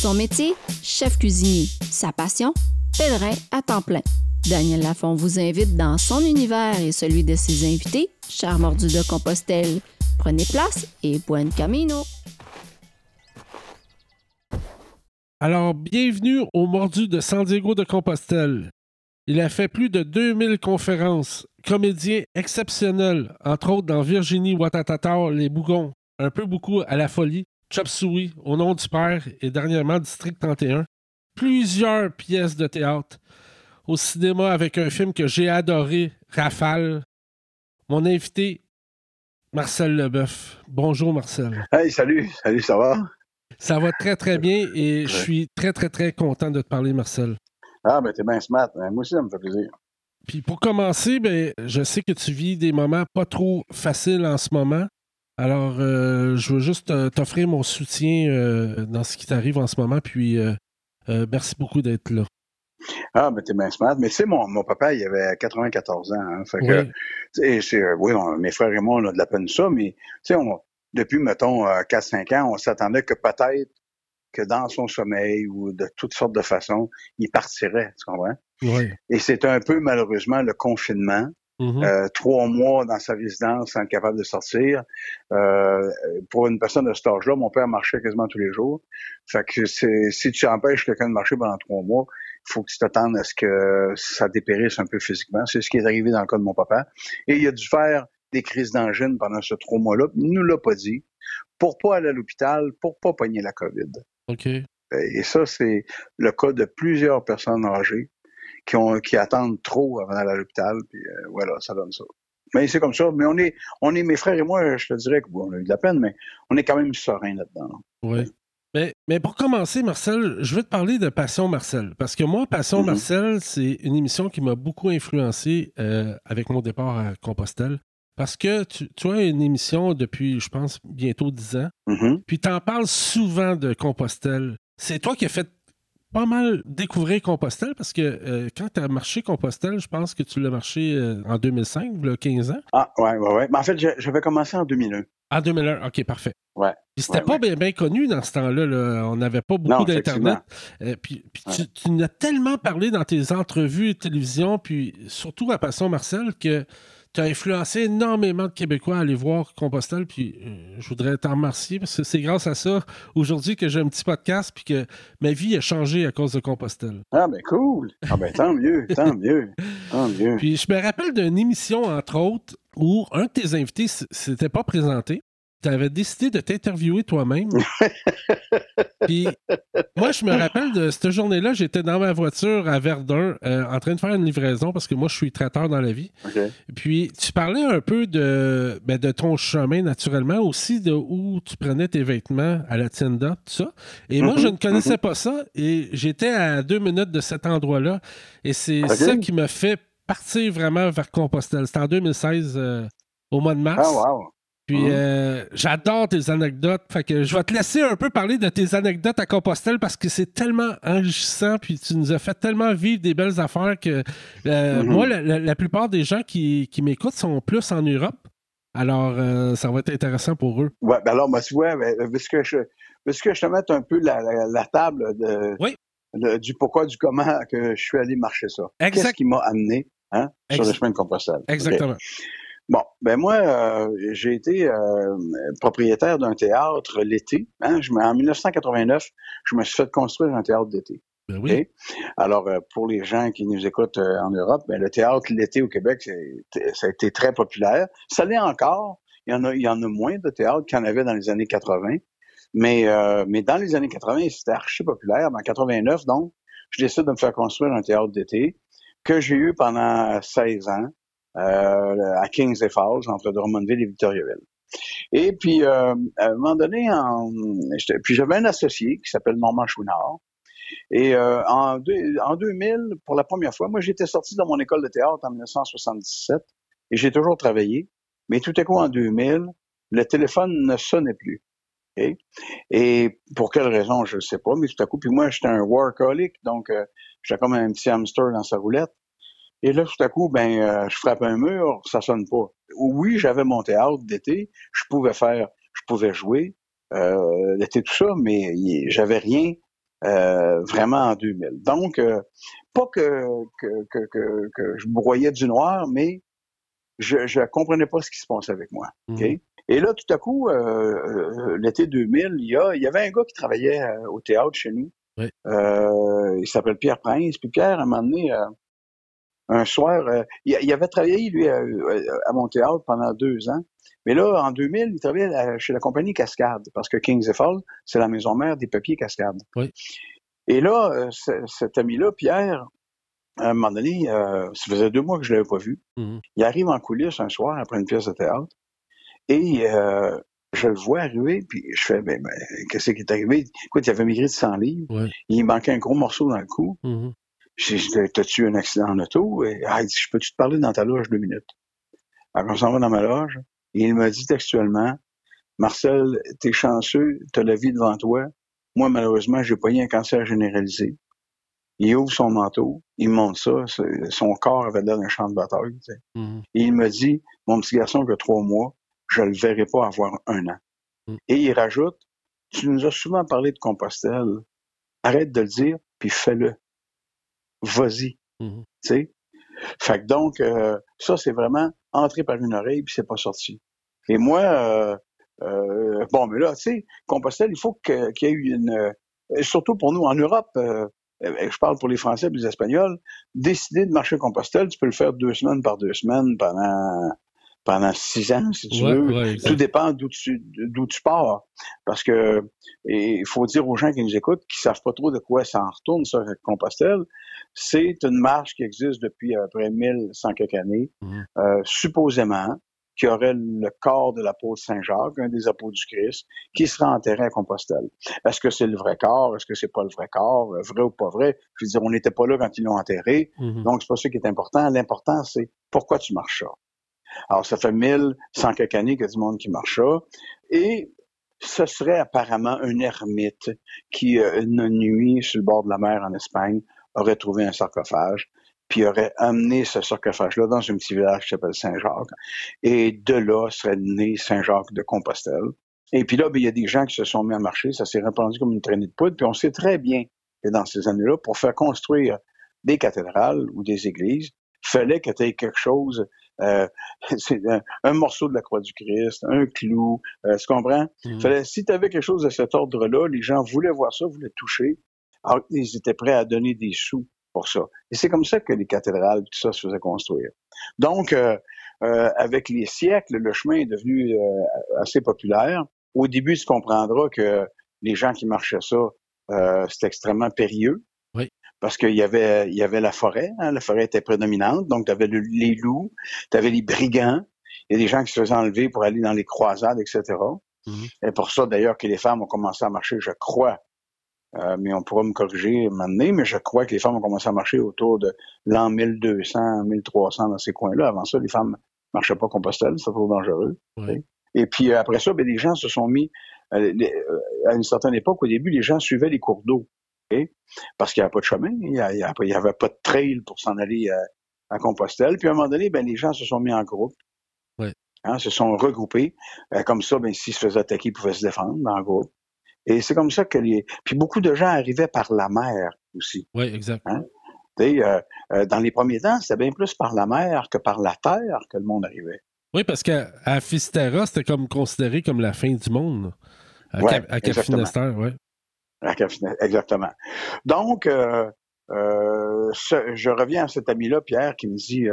Son métier, chef cuisinier. Sa passion, pèlerin à temps plein. Daniel Lafont vous invite dans son univers et celui de ses invités, cher mordu de Compostelle. Prenez place et buen camino. Alors, bienvenue au Mordu de San Diego de Compostelle. Il a fait plus de 2000 conférences. Comédien exceptionnel, entre autres dans Virginie Watatata, Les Bougons, un peu beaucoup à la folie, Chop Suey, Au nom du père et dernièrement District 31. Plusieurs pièces de théâtre. Au cinéma avec un film que j'ai adoré, Rafale. Mon invité, Marcel Leboeuf. Bonjour Marcel. Hey, salut, salut, ça va? Ça va très très bien et je suis très très très content de te parler Marcel. Ah ben t'es bien smart, moi aussi ça me fait plaisir. Puis pour commencer, ben, je sais que tu vis des moments pas trop faciles en ce moment. Alors, euh, je veux juste euh, t'offrir mon soutien euh, dans ce qui t'arrive en ce moment. Puis, merci beaucoup d'être là. Ah, mais t'es bien smart. Mais tu sais, mon, mon, papa, il avait 94 ans. Hein, fait que, oui, mes frères et moi, on a de la peine ça, mais tu sais, depuis, mettons, 4-5 ans, on s'attendait que peut-être que dans son sommeil ou de toutes sortes de façons, il partirait, tu comprends? Oui. Et c'est un peu, malheureusement, le confinement Mm-hmm. Euh, trois mois dans sa résidence sans être capable de sortir. Euh, pour une personne de cet âge-là, mon père marchait quasiment tous les jours. Fait que si tu empêches quelqu'un de marcher pendant trois mois, il faut que tu t'attendes à ce que ça dépérisse un peu physiquement. C'est ce qui est arrivé dans le cas de mon papa. Et il a dû faire des crises d'angine pendant ce trois mois-là. Il nous l'a pas dit. Pour pas aller à l'hôpital, pour pas pogner la COVID. OK. Et ça, c'est le cas de plusieurs personnes âgées qui, attendent trop avant d'aller à l'hôpital, puis euh, voilà, ça donne ça. Mais c'est comme ça. Mais on est, on est, mes frères et moi, je te dirais qu'on a eu de la peine, mais on est quand même serein là-dedans. Oui. Mais, mais, pour commencer, Marcel, je veux te parler de Passion Marcel. Parce que moi, Passion mm-hmm. Marcel, c'est une émission qui m'a beaucoup influencé euh, avec mon départ à Compostelle. Parce que tu, tu, as une émission depuis, je pense, bientôt 10 ans. Mm-hmm. Puis tu en parles souvent de Compostelle. C'est toi qui as fait pas mal découvrir Compostelle parce que euh, quand tu as marché Compostelle, je pense que tu l'as marché euh, en 2005, il y a 15 ans. Ah, ouais, ouais, ouais. Mais en fait, j'avais commencé en 2001. En 2001, OK, parfait. Ouais. Puis c'était pas Bien, connu dans ce temps-là. On n'avait pas beaucoup d'Internet. Euh, puis, tu, tu nous as tellement parlé dans tes entrevues télévision, puis surtout à Passion Marcel, que tu as influencé énormément de Québécois à aller voir Compostelle, puis euh, je voudrais t'en remercier parce que c'est grâce à ça aujourd'hui que j'ai un petit podcast, puis que ma vie a changé à cause de Compostelle. Ah, ben cool! Ah, ben tant mieux, tant mieux, tant mieux. Puis je me rappelle d'une émission, entre autres, où un de tes invités s'était pas présenté tu avais décidé de t'interviewer toi-même. Puis moi, je me rappelle de cette journée-là, j'étais dans ma voiture à Verdun euh, en train de faire une livraison parce que moi, je suis traiteur dans la vie. Puis tu parlais un peu de, ben, de ton chemin naturellement, aussi de où tu prenais tes vêtements à la tienda, tout ça. Et moi, je ne connaissais pas ça et j'étais à deux minutes de cet endroit-là. Et c'est ça qui m'a fait partir vraiment vers Compostelle. C'était en 2016, euh, au mois de mars. Ah, wow. Puis hein? euh, j'adore tes anecdotes. Fait que je vais te laisser un peu parler de tes anecdotes à Compostelle parce que c'est tellement enrichissant. Puis tu nous as fait tellement vivre des belles affaires que euh, mm-hmm. moi, la, plupart des gens qui, m'écoutent sont plus en Europe. Alors, euh, ça va être intéressant pour eux. Ouais, ben alors, moi, tu vois, que je, que je te mette un peu la, table de, du pourquoi, du comment que je suis allé marcher ça. Qu'est-ce qui m'a amené hein, sur le chemin de Compostelle? Exactement. Bon, ben moi, euh, j'ai été euh, propriétaire d'un théâtre l'été. Hein, en 1989, je me suis fait construire un théâtre d'été. Ben oui. Alors, euh, pour les gens qui nous écoutent en Europe, ben, le théâtre l'été au Québec, ça a été très populaire. Ça l'est encore. Il y en a, il y en a moins de théâtres qu'il y en avait dans les années 80. Mais, mais dans les années 80, c'était archi populaire. En 89, donc, je décide de me faire construire un théâtre d'été que j'ai eu pendant 16 ans. Euh, à Kings et Falls, entre Drummondville et Victoriaville. Et puis, euh, à un moment donné, en, puis j'avais un associé qui s'appelle Normand Chouinard. Et euh, en, en 2000, pour la première fois, moi j'étais sorti de mon école de théâtre en 1977 et j'ai toujours travaillé. Mais tout à coup, en 2000, le téléphone ne sonnait plus. Et pour quelle raison, je ne sais pas, mais tout à coup, puis moi, j'étais un workaholic, donc euh, j'étais comme un petit hamster dans sa roulette. Et là, tout à coup, ben, euh, je frappe un mur, ça sonne pas. Oui, j'avais mon théâtre d'été, je pouvais faire, je pouvais jouer euh, l'été tout ça, mais j'avais rien euh, vraiment en 2000. Donc, euh, pas que, que, que, que, je broyais du noir, mais je ne comprenais pas ce qui se passait avec moi. Mhm. Et là, tout à coup, l'été 2000, il y, a, il y avait un gars qui travaillait au théâtre chez nous. il s'appelle Pierre Prince. Puis Pierre, à un moment donné, un soir, il, avait travaillé, lui, à, à mon théâtre pendant deux ans. Mais là, en 2000, il travaillait chez la compagnie Cascade, parce que Kings Fall, c'est la maison mère des papiers Cascade. Oui. Et là, euh, cet ami-là, Pierre, à un moment donné, euh, ça faisait deux mois que je ne l'avais pas vu. Mm-hmm. Il arrive en coulisses un soir après une pièce de théâtre et euh, je le vois arriver, puis je fais, ben, ben qu'est-ce qui est arrivé? Écoute, il avait migré de 100 livres. Il manquait un gros morceau dans le cou. Mm-hmm. J'ai dit, t'as-tu un accident en auto? Et, ah, il dit, je peux-tu te parler dans ta loge deux minutes? Alors, on s'en va dans ma loge. Et il m'a dit textuellement, Marcel, t'es chanceux, t'as la vie devant toi. Moi, malheureusement, j'ai pas eu un cancer généralisé. Il ouvre son manteau, il monte ça, son corps avait l'air d'un champ de bataille. Mm-hmm. Et il me dit, mon petit garçon que trois mois, je le verrai pas avoir un an. Mm. Et il rajoute, tu nous as souvent parlé de Compostelle. Arrête de le dire, puis fais-le. Vas-y. Sais? Fait que donc, euh, ça, c'est vraiment entré par une oreille, puis c'est pas sorti. Et moi, euh, euh, bon, mais là, tu sais, Compostelle, il faut qu'il y ait eu une... Euh, surtout pour nous, en Europe, euh, je parle pour les Français et les Espagnols, décider de marcher Compostelle, tu peux le faire deux semaines par deux semaines pendant pendant six ans, si tu veux. Tout dépend d'où tu, d'où tu pars. Parce que il faut dire aux gens qui nous écoutent, qui savent pas trop de quoi ça en retourne, ça, Compostelle, c'est une marche qui existe depuis à peu près 1100 quelques années, mmh. euh, supposément, qui aurait le corps de l'apôtre Saint-Jacques, un des apôtres du Christ, qui sera enterré à Compostelle. Est-ce que c'est le vrai corps? Est-ce que c'est pas le vrai corps? Vrai ou pas vrai? Je veux dire, on n'était pas là quand ils l'ont enterré. Mmh. Donc, c'est pas ça qui est important. L'important, c'est pourquoi tu marches ça? Alors, ça fait 1100 quelques années qu'il y a du monde qui marche ça. Et ce serait apparemment un ermite qui, euh, une nuit, sur le bord de la mer en Espagne, aurait trouvé un sarcophage, puis aurait amené ce sarcophage-là dans un petit village qui s'appelle Saint-Jacques. Et de là serait né Saint-Jacques de Compostelle. Et puis là, ben, il y a des gens qui se sont mis à marcher, ça s'est répandu comme une traînée de poudre, puis on sait très bien que dans ces années-là, pour faire construire des cathédrales ou des églises, fallait que tu aies quelque chose euh, c'est un, morceau de la croix du Christ, un clou, euh, tu comprends? Mhm. Fallait, si tu avais quelque chose de cet ordre-là, les gens voulaient voir ça, voulaient toucher, alors ils étaient prêts à donner des sous pour ça. Et c'est comme ça que les cathédrales, tout ça se faisait construire. Donc, euh, euh avec les siècles, le chemin est devenu euh, assez populaire. Au début, tu comprendras que les gens qui marchaient ça, euh, c'était extrêmement périlleux parce qu'il y avait, il y avait la forêt, hein, la forêt était prédominante, donc tu avais les loups, tu avais les brigands, il y a des gens qui se faisaient enlever pour aller dans les croisades, etc. Mm-hmm. Et pour ça, d'ailleurs, que les femmes ont commencé à marcher, je crois, euh, mais on pourra me corriger maintenant, mais je crois que les femmes ont commencé à marcher autour de l'an 1200, 1300 dans ces coins-là. Avant ça, les femmes marchaient pas Compostelle, c'est trop dangereux. Et puis euh, après ça, ben, les gens se sont mis, euh, à une certaine époque, au début, les gens suivaient les cours d'eau parce qu'il n'y avait pas de chemin, il n'y avait pas de trail pour s'en aller à, Compostelle. Puis à un moment donné, ben, les gens se sont mis en groupe, hein, se sont regroupés. Comme ça, ben, s'ils se faisaient attaquer, ils pouvaient se défendre en groupe. Et c'est comme ça que les... Puis beaucoup de gens arrivaient par la mer aussi. Oui, exact. Hein? Euh, euh, dans les premiers temps, c'était bien plus par la mer que par la terre que le monde arrivait. Oui, parce qu'à Fistera, c'était comme considéré comme la fin du monde. À, ouais, à Cap oui. Exactement. Donc, euh, je reviens à cet ami-là, Pierre, qui me dit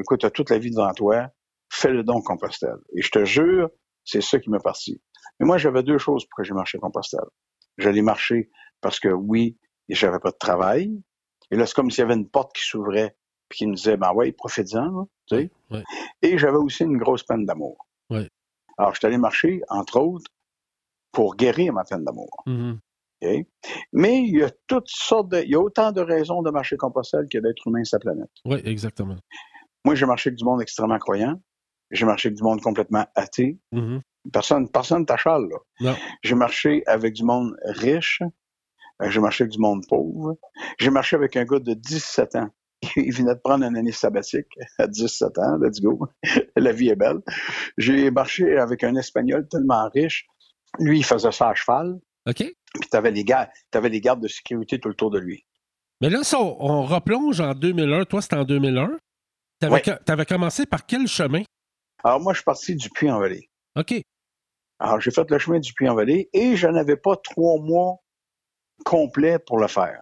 écoute, tu as toute la vie devant toi, fais le don Compostelle. Et je te jure, c'est ça qui m'est parti. Mais moi, j'avais deux choses pour que j'ai marché Compostelle. J'allais marcher parce que oui, j'avais pas de travail. Et là, c'est comme s'il y avait une porte qui s'ouvrait puis qui me disait ben ouais, profite-en, tu sais. Et j'avais aussi une grosse peine d'amour. Alors, je suis allé marcher, entre autres, pour guérir ma peine d'amour. Mm-hmm. Mais il y a toutes sortes de, il y a autant de raisons de marcher Compostelle que d'être humain sur la planète. Oui, exactement. Moi, j'ai marché avec du monde extrêmement croyant. J'ai marché avec du monde complètement athée. Mm-hmm. Personne, personne t'achale, là. J'ai marché avec du monde riche. Euh, j'ai marché avec du monde pauvre. J'ai marché avec un gars de 17 ans. Il venait de prendre une année sabbatique à 17 ans. Let's go. La vie est belle. J'ai marché avec un Espagnol tellement riche lui, il faisait ça à cheval. OK. Puis tu avais, les gardes, avais les gardes de sécurité tout le tour de lui. Mais là, ça, on replonge en 2001. Toi, c'était en 2001. Tu avais, commencé par quel chemin? Alors, moi, je suis parti du Puy-en-Vallée. OK. Alors, j'ai fait le chemin du Puy-en-Vallée et je n'avais pas trois mois complets pour le faire.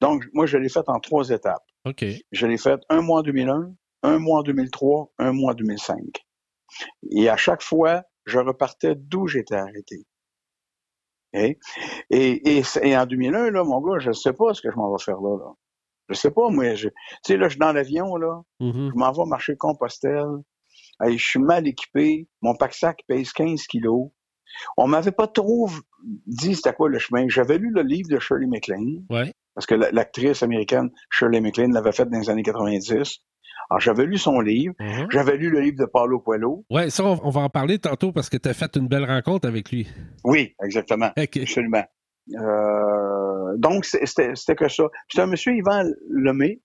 Donc, moi, je l'ai fait en trois étapes. OK. Je l'ai fait un mois en 2001, un mois en 2003, un mois en 2005. Et à chaque fois, je repartais d'où j'étais arrêté. Et, et, et, en 2001, là, mon gars, je ne sais pas ce que je m'en vais faire là. là. Je sais pas, moi. Tu sais, là, je suis dans l'avion, là. Mm-hmm. Je m'en vais marcher Compostelle. Je suis mal équipé. Mon pack-sac pèse 15 kilos. On m'avait pas trop dit c'était quoi le chemin. J'avais lu le livre de Shirley MacLaine. Ouais. Parce que l'actrice américaine Shirley MacLaine l'avait fait dans les années 90. Alors, j'avais lu son livre. Mm-hmm. J'avais lu le livre de Paulo Coelho. Oui, ça, on, va en parler tantôt parce que tu as fait une belle rencontre avec lui. Oui, exactement. Absolument. Euh, donc, c'était que ça. C'est un monsieur, Yvan Lemay,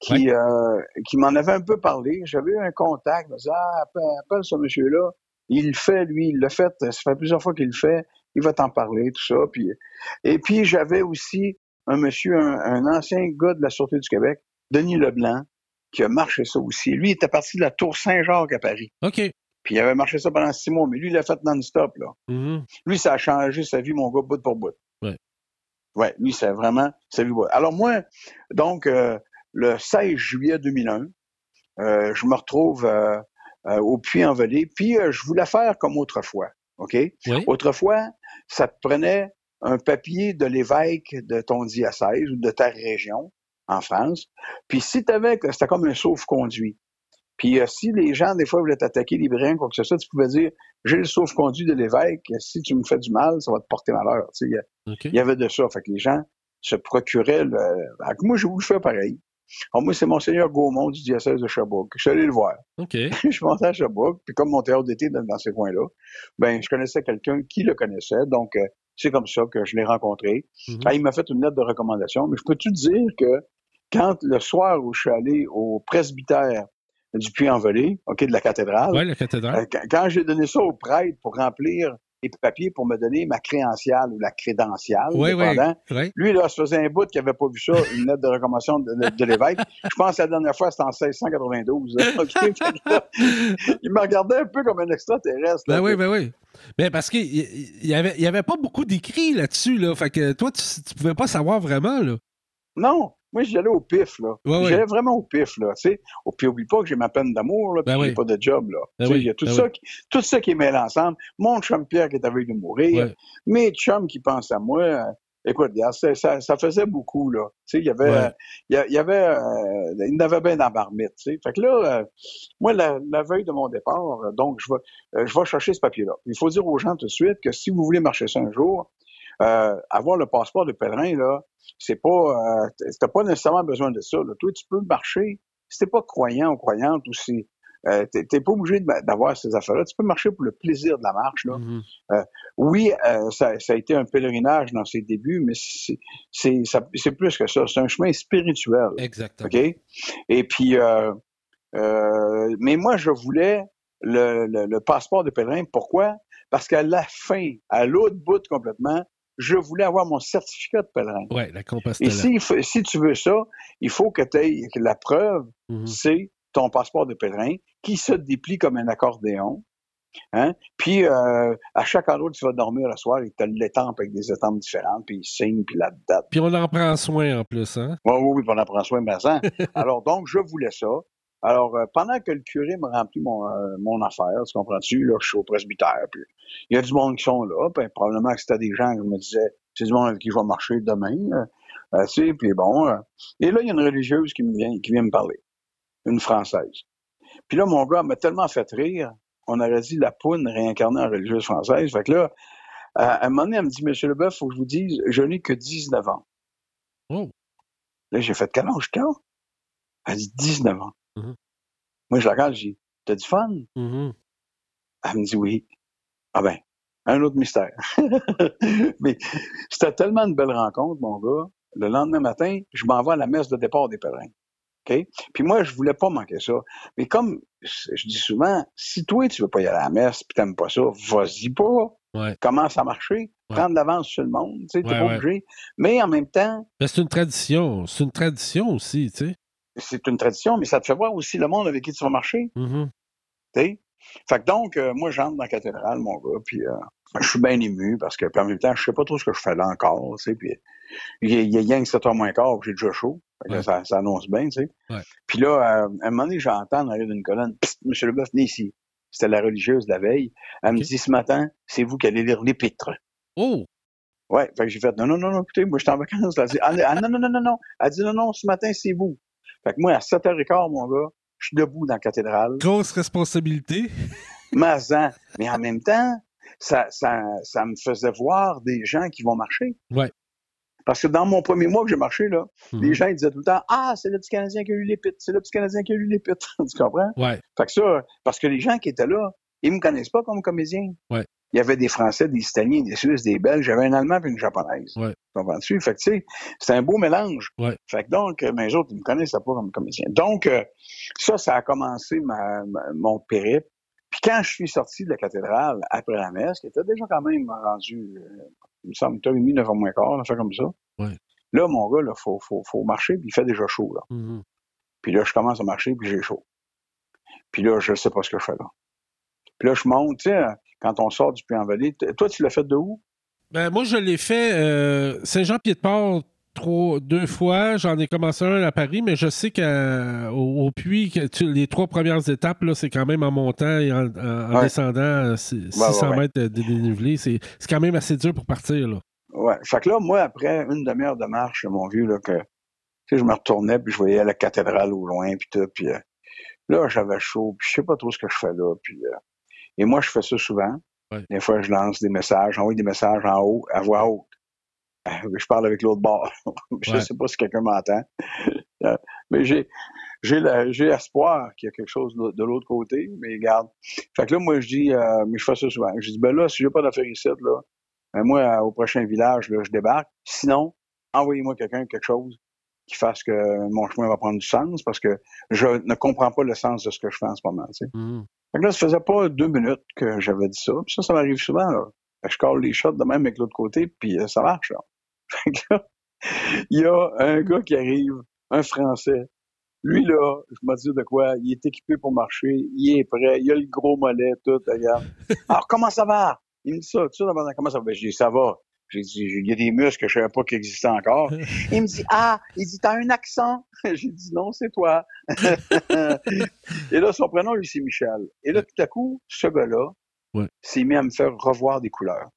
qui, euh, qui m'en avait un peu parlé. J'avais eu un contact. Il me disait, ah, appelle, ce monsieur-là. Il le fait, lui, il l'a fait. Ça fait plusieurs fois qu'il le fait. Il va t'en parler, tout ça. Puis, et puis, j'avais aussi un monsieur, un, ancien gars de la Sûreté du Québec, Denis Leblanc, qui a marché ça aussi. Lui, il était parti de la Tour Saint-Jacques à Paris. OK. Puis il avait marché ça pendant six mois, mais lui, il l'a fait non-stop, là. Mm-hmm. Lui, ça a changé sa vie, mon gars, bout pour bout. Ouais. Ouais, lui, c'est vraiment sa vie. Alors moi, donc, euh, le 16 juillet 2001, euh, je me retrouve euh, au Puy-en-Velay, puis je voulais faire comme autrefois, OK? Autrefois, ça te prenait un papier de l'évêque de ton diocèse ou de ta région en France. Puis si tu avais, c'était comme un sauf-conduit. Puis euh, si les gens, des fois, voulaient t'attaquer brins, quoi que ce soit, tu pouvais dire J'ai le sauf-conduit de l'évêque, si tu me fais du mal, ça va te porter malheur. Il y, avait de ça. Fait que les gens se procuraient le. moi, j'ai voulu faire pareil. Alors, moi, c'est Monseigneur Gaumont du diocèse de Sherbrooke. Je suis allé le voir. Je suis monté à Sherbrooke, puis comme mon théâtre d'été dans, dans, ces coins-là, ben, je connaissais quelqu'un qui le connaissait. Donc, euh, c'est comme ça que je l'ai rencontré. Mm-hmm. Ah, il m'a fait une lettre de recommandation, mais je peux te dire que quand le soir où je suis allé au presbytère du Puy-en-Velay, OK, de la cathédrale. Oui, la cathédrale. Euh, quand, j'ai donné ça au prêtre pour remplir les papiers pour me donner ma crédentiale ou la crédentiale, oui, oui, lui, là, se faisait un bout qu'il n'avait pas vu ça, une lettre de recommandation de, l'évêque. Je pense que la dernière fois, c'était en 1692. il me regardait un peu comme un extraterrestre. Ben oui, ben oui. Mais parce qu'il n'y avait, y avait pas beaucoup d'écrits là-dessus, là. Fait que toi, tu, ne pouvais pas savoir vraiment, là. Non, moi, j'y allais au pif, là. j'y allais vraiment au pif, là. Tu sais, puis oublie pas que j'ai ma peine d'amour, là, puis ben j'ai pas de job, là. Ben il y a tout, ben ça qui, tout ça qui est mêlé ensemble. Mon chum Pierre qui est avec de mourir, mes chums qui pensent à moi. Euh, écoute, ça, ça, ça, faisait beaucoup, là. Il y avait, il y, avait, euh, il y avait bien dans la marmite, tu sais. Fait que là, euh, moi, la, veille de mon départ, donc, je vais, je vais chercher ce papier-là. Il faut dire aux gens tout de suite que si vous voulez marcher ça un jour, avoir le passeport de pèlerin, là, c'est pas, euh, t'as pas nécessairement besoin de ça. Là. Toi, tu peux marcher. Si t'es pas croyant ou croyante ou si euh, t'es pas obligé d'avoir ces affaires-là. Tu peux marcher pour le plaisir de la marche. Là. Mm-hmm. Euh, oui, euh, ça, ça, a été un pèlerinage dans ses débuts, mais c'est plus que ça. C'est un chemin spirituel. Exactement. OK? Et puis, euh, euh, mais moi, je voulais le, le, le, passeport de pèlerin. Pourquoi? Parce qu'à la fin, à l'autre bout complètement, je voulais avoir mon certificat de pèlerin. Oui, la Compostelle. Et si, si, tu veux ça, il faut que tu aies la preuve, mm-hmm. c'est ton passeport de pèlerin qui se déplie comme un accordéon. Hein? Puis, euh, à chaque endroit où tu vas dormir le soir, il te l'étampe avec des étampes différentes, puis il signe, puis la date. Puis on en prend soin en plus, hein? Oui, oui, oui, on en prend soin, mais ça. Alors, donc, je voulais ça. Alors, euh, pendant que le curé me remplit mon, euh, mon affaire, tu comprends-tu, là, je suis au presbytère, puis il y a du monde qui sont là, puis probablement que c'était des gens qui me disaient, c'est du monde avec qui je vais marcher demain, euh, tu sais, puis bon. et là, il y a une religieuse qui me vient, qui vient me parler, une Française. Puis là, mon gars m'a tellement fait rire, on aurait dit la poune réincarnée en religieuse française. Fait que là, à un moment donné, elle me dit, Monsieur Leboeuf, faut que je vous dise, je n'ai que 19 ans. Oh. Là, j'ai fait quel âge t'as? Elle dit 19 ans. Mm-hmm. Moi, je la regarde, je dis, t'as du fun? Mm-hmm. Elle me dit oui. Ah ben, un autre mystère. Mais c'était tellement une belle rencontre, mon gars. Le lendemain matin, je m'en vais à la messe de départ des pèlerins. OK? Puis moi, je voulais pas manquer ça. Mais comme je dis souvent, si toi, tu veux pas y aller à la messe puis t'aimes pas ça, vas-y pas. commence à marcher, prendre l'avance sur le monde, tu sais, t'es pas obligé. Mais en même temps... c'est une tradition, c'est une tradition aussi, tu sais. C'est une tradition, mais ça te fait voir aussi le monde avec qui tu vas marcher. Tu sais? Fait que donc, euh, moi, j'entre dans la cathédrale, mon gars, puis euh, je suis bien ému parce que, puis en même temps, je sais pas trop ce que je fais là encore, tu sais, puis il y a rien que 7 heures moins quart, j'ai déjà chaud. ça, annonce bien, tu sais. Puis là, euh, à un moment donné, j'entends dans d'une colonne, Psst, monsieur le venez ici. C'était la religieuse de la veille. Elle me dit, ce matin, c'est vous qui allez lire l'épître. Oh! Ouais, fait que j'ai fait, non, non, non, écoutez, moi, je suis en vacances. Elle dit, ah, non, non, non, non, non. Elle dit, non, non, ce matin, c'est vous. Fait que moi, à 7h15, mon gars, je suis debout dans la cathédrale. Grosse responsabilité. Mazan. Mais en même temps, ça, ça, ça me faisait voir des gens qui vont marcher. Ouais. Parce que dans mon premier mois que j'ai marché, là, les mhm. gens ils disaient tout le temps Ah, c'est le petit Canadien qui a eu l'épite, c'est le petit Canadien qui a eu l'épite. tu comprends? Ouais. Fait que ça, parce que les gens qui étaient là, ils me connaissent pas comme comédien. Ouais. Il y avait des Français, des Italiens, des Suisses, des Belges, j'avais un Allemand et une Japonaise. Ouais. Comprends-tu? Fait que, tu sais, c'était un beau mélange. Ouais. Fait que donc, euh, mais les autres, ils me connaissaient pas comme comédien. Donc, euh, ça, ça a commencé ma, mon périple. Puis quand je suis sorti de la cathédrale après la messe, qui était déjà quand même rendu, euh, il me semble, 8h30, 9h moins quart, fait comme ça. Ouais. Là, mon gars, il faut, faut, faut, marcher, puis il fait déjà chaud, là. Mm-hmm. Puis là, je commence à marcher, puis j'ai chaud. Puis là, je sais pas ce que je fais là. Puis là, je monte, tu sais, quand on sort du Puy-en-Velay. Toi, tu l'as fait de où? Ben, moi, je l'ai fait euh, Saint-Jean-Pied-de-Port deux fois. J'en ai commencé un à Paris, mais je sais qu'au Puy, les trois premières étapes, c'est quand même en montant et en, descendant 600 mètres de dénivelé. C'est quand même assez dur pour partir. Là. Ouais. Fait que là, moi, après une demi-heure de marche, mon vieux, là, que je me retournais, puis je voyais la cathédrale au loin, puis tout, puis euh, là, j'avais chaud, puis je sais pas trop ce que je fais là, puis euh, et moi, je fais ça souvent. Des fois, je lance des messages, j'envoie des messages en haut, à voix haute. Euh, je parle avec l'autre bord. je ne sais pas si quelqu'un m'entend. Euh, mais j'ai j'ai espoir qu'il y a quelque chose de, l'autre côté, mais regarde. Fait que là, moi, je dis, euh, mais je fais ça souvent. Je dis, ben là, si j'ai pas d'affaires ici, là, ben moi, au prochain village, là, je débarque. Sinon, envoyez-moi quelqu'un, quelque chose qui fasse que mon chemin va prendre du sens parce que je ne comprends pas le sens de ce que je fais en ce moment. Tu sais. Mmh. Fait que là, ça faisait pas deux minutes que j'avais dit ça. Puis ça, ça m'arrive souvent. Là. je colle les shots de même avec l'autre côté, puis ça marche. Là. il y a un gars qui arrive, un Français. Lui, là, je me dis de quoi, il est équipé pour marcher, il est prêt, il a le gros mollet, tout, regarde. Alors, comment ça va? Il me dit ça, tu sais, comment ça va? Ben, je dis, ça va. J'ai dit, il y a des muscles que je savais pas qui existaient encore. il me dit, ah, il dit, t'as un accent. J'ai dit, non, c'est toi. et là, son prénom, lui, c'est Michel. Et là, tout à coup, ce gars-là s'est mis à me faire revoir des couleurs.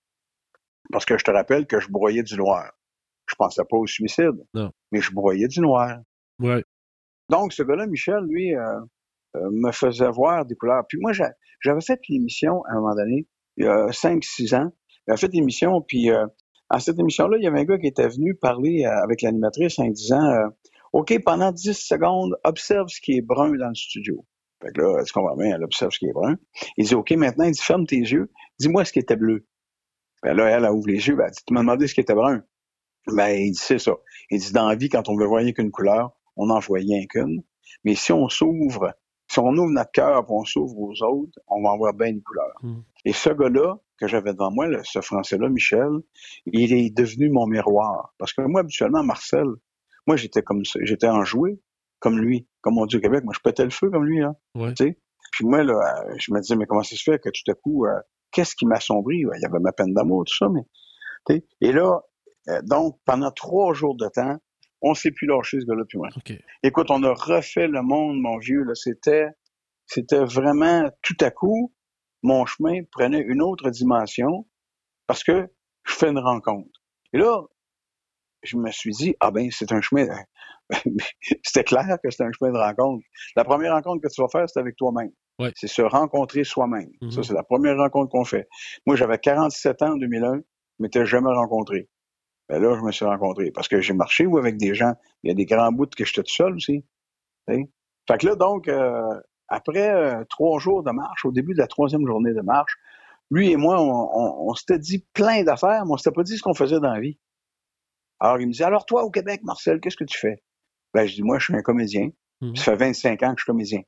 Parce que je te rappelle que je broyais du noir. Je pensais pas au suicide. Mais je broyais du noir. Ouais. Donc, ce gars-là, Michel, lui, euh, euh, me faisait voir des couleurs. Puis moi, j'avais fait une émission à un moment donné, il y a 5-6 ans. J'avais fait une émission, puis euh, à cette émission-là, il y avait un gars qui était venu parler avec l'animatrice en disant OK, pendant 10 secondes, observe ce qui est brun dans le studio. Fait que là, est-ce qu'on va bien? Elle observe ce qui est brun. Il dit OK, maintenant, il dit ferme tes yeux, dis-moi ce qui était bleu. Ben là, elle, a ouvre les yeux, ben, elle dit, tu m'as demandé ce qui était brun. Ben, il dit, c'est ça. Il dit, dans la vie, quand on veut voir qu'une couleur, on n'en voit rien qu'une. Mais si on s'ouvre, si on ouvre notre cœur et on s'ouvre aux autres, on va en voir bien une couleur. Hmm. Et ce gars-là, que j'avais devant moi, ce Français-là, Michel, il est devenu mon miroir. Parce que moi, habituellement, Marcel, moi, j'étais comme j'étais enjoué, comme lui. Comme on dit au Québec, moi, je pétais le feu comme lui, là. Ouais. Puis moi, là, je me disais, mais comment ça se fait que tout à coup, euh, qu'est-ce qui m'assombrit? Il y avait ma peine d'amour, tout ça, mais. Et là, euh, donc, pendant trois jours de temps, on s'est plus lâché ce gars-là, puis moi. Écoute, on a refait le monde, mon vieux, là. C'était, c'était vraiment tout à coup, mon chemin prenait une autre dimension parce que je fais une rencontre. Et là, je me suis dit, ah ben, c'est un chemin. c'était clair que c'était un chemin de rencontre. La première rencontre que tu vas faire, c'est avec toi-même. C'est se rencontrer soi-même. Ça, mm-hmm. c'est la première rencontre qu'on fait. Moi, j'avais 47 ans en 2001, je m'étais jamais rencontré. Ben là, je me suis rencontré. Parce que j'ai marché ou avec des gens. Il y a des grands bouts que j'étais tout seul aussi. Fait que là, donc, euh, après euh, trois jours de marche, au début de la troisième journée de marche, lui et moi, on, s'était dit plein d'affaires, mais on s'était pas dit ce qu'on faisait dans la vie. Alors, il me dit, alors toi, au Québec, Marcel, qu'est-ce que tu fais? Ben, je dis, moi, je suis un comédien. Mm-hmm. Ça fait 25 ans que je suis comédien.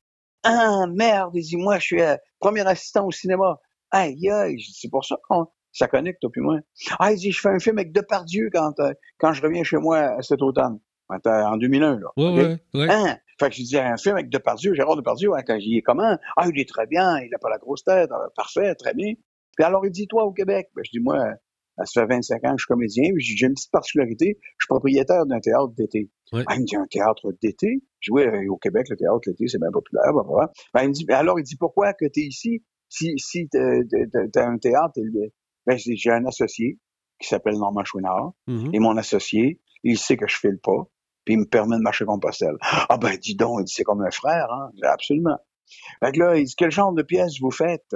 Ah, merde, il dit, moi, je suis euh, premier assistant au cinéma. Aïe, aïe, c'est pour ça qu'on, Ça connecte, toi puis moi. Ah, il dit, je fais un film avec Depardieu quand, euh, quand je reviens chez moi cet automne. En 2001, là. Ouais, ouais, ouais. Hein? Fait que je dis, un film avec Depardieu, Gérard Depardieu, hein, quand j'y ai comment? Ah, il est très bien, il n'a pas la grosse tête, euh, parfait, très bien. Puis alors, il dit, toi, au Québec? Ben, je dis, moi, ça fait 25 ans que je suis comédien, puis j'ai une petite particularité, je suis propriétaire d'un théâtre d'été. Ouais. Ah, il me dit, un théâtre d'été? Je dis, oui, euh, au Québec, le théâtre l'été, c'est bien populaire, bah, bah. Ben, il me dit, ben, alors, il dit, pourquoi que tu es ici? Si, si t'as un théâtre, ben, j'ai un associé qui s'appelle Normand Chouinard, Mhm. et mon associé, il sait que je file pas, puis il me permet de marcher Compostelle. Ah ben, dis donc, il dit, c'est comme un frère, hein? Absolument. Fait que là, il dit, quel genre de pièces vous faites?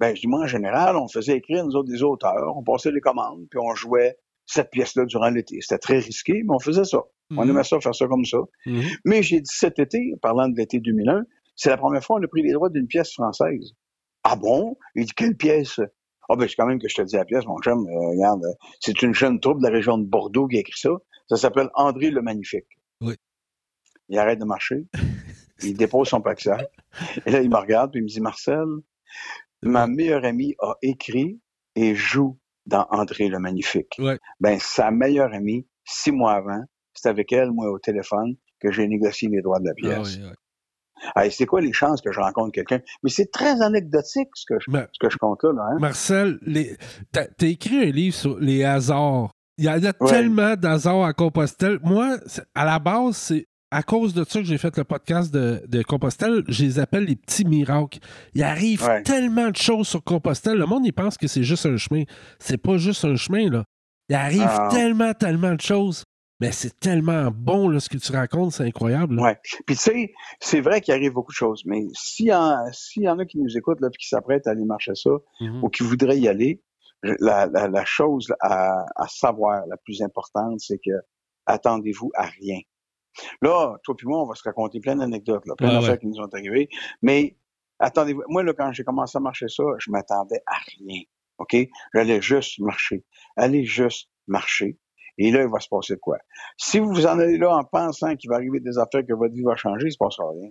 Ben, je dis, moi, en général, on faisait écrire, nous autres, des auteurs, on passait les commandes, puis on jouait cette pièce-là durant l'été. C'était très risqué, mais on faisait ça. On Mhm. aimait ça, faire ça comme ça. Mhm. Mais j'ai dit cet été, parlant de l'été 2001, c'est la première fois qu'on a pris les droits d'une pièce française. Ah bon? Il dit, quelle pièce? Ah ben, c'est quand même que je te dis la pièce, mon chum. Euh, regarde, euh, c'est une jeune troupe de la région de Bordeaux qui a écrit ça. Ça s'appelle André le Magnifique. Oui. Il arrête de marcher. il dépose son pack-sac. Et là, il me regarde, puis il me dit, Marcel, ma meilleure amie a écrit et joue dans André le Magnifique. Ouais. Ben, sa meilleure amie, six mois avant, c'est avec elle, moi, au téléphone, que j'ai négocié les droits de la Ah pièce. oui, oui. C'est quoi les chances que je rencontre quelqu'un? Mais c'est très anecdotique, ce que je, Ben, ce que je compte là, là, hein? Marcel, les... t'as écrit un livre sur les hasards. Il y en a Ouais. tellement d'hasards à Compostelle. Moi, à la base, c'est à cause de ça que j'ai fait le podcast de, de Compostelle. Je les appelle les petits miracles. Il arrive Ouais. tellement de choses sur Compostelle. Le monde, il pense que c'est juste un chemin. C'est pas juste un chemin, là. Il arrive Ah. tellement, tellement de choses. Mais c'est tellement bon, là, ce que tu racontes. C'est incroyable. Ouais. Puis tu sais, c'est vrai qu'il arrive beaucoup de choses, mais s'il y, en- s'il y en a qui nous écoutent là, puis qui s'apprêtent à aller marcher ça, Mhm. ou qui voudraient y aller, la, la, la chose à, à savoir, la plus importante, c'est que attendez-vous à rien. Là, toi puis moi, on va se raconter plein d'anecdotes, plein Ouais, d'affaires ouais. qui nous sont arrivées, mais attendez-vous. Moi, là, quand j'ai commencé à marcher ça, je m'attendais à rien. OK? J'allais juste marcher. Allez juste marcher. Et là, il va se passer de quoi? Si vous vous en allez là en pensant qu'il va arriver des affaires, que votre vie va changer, il se passera rien.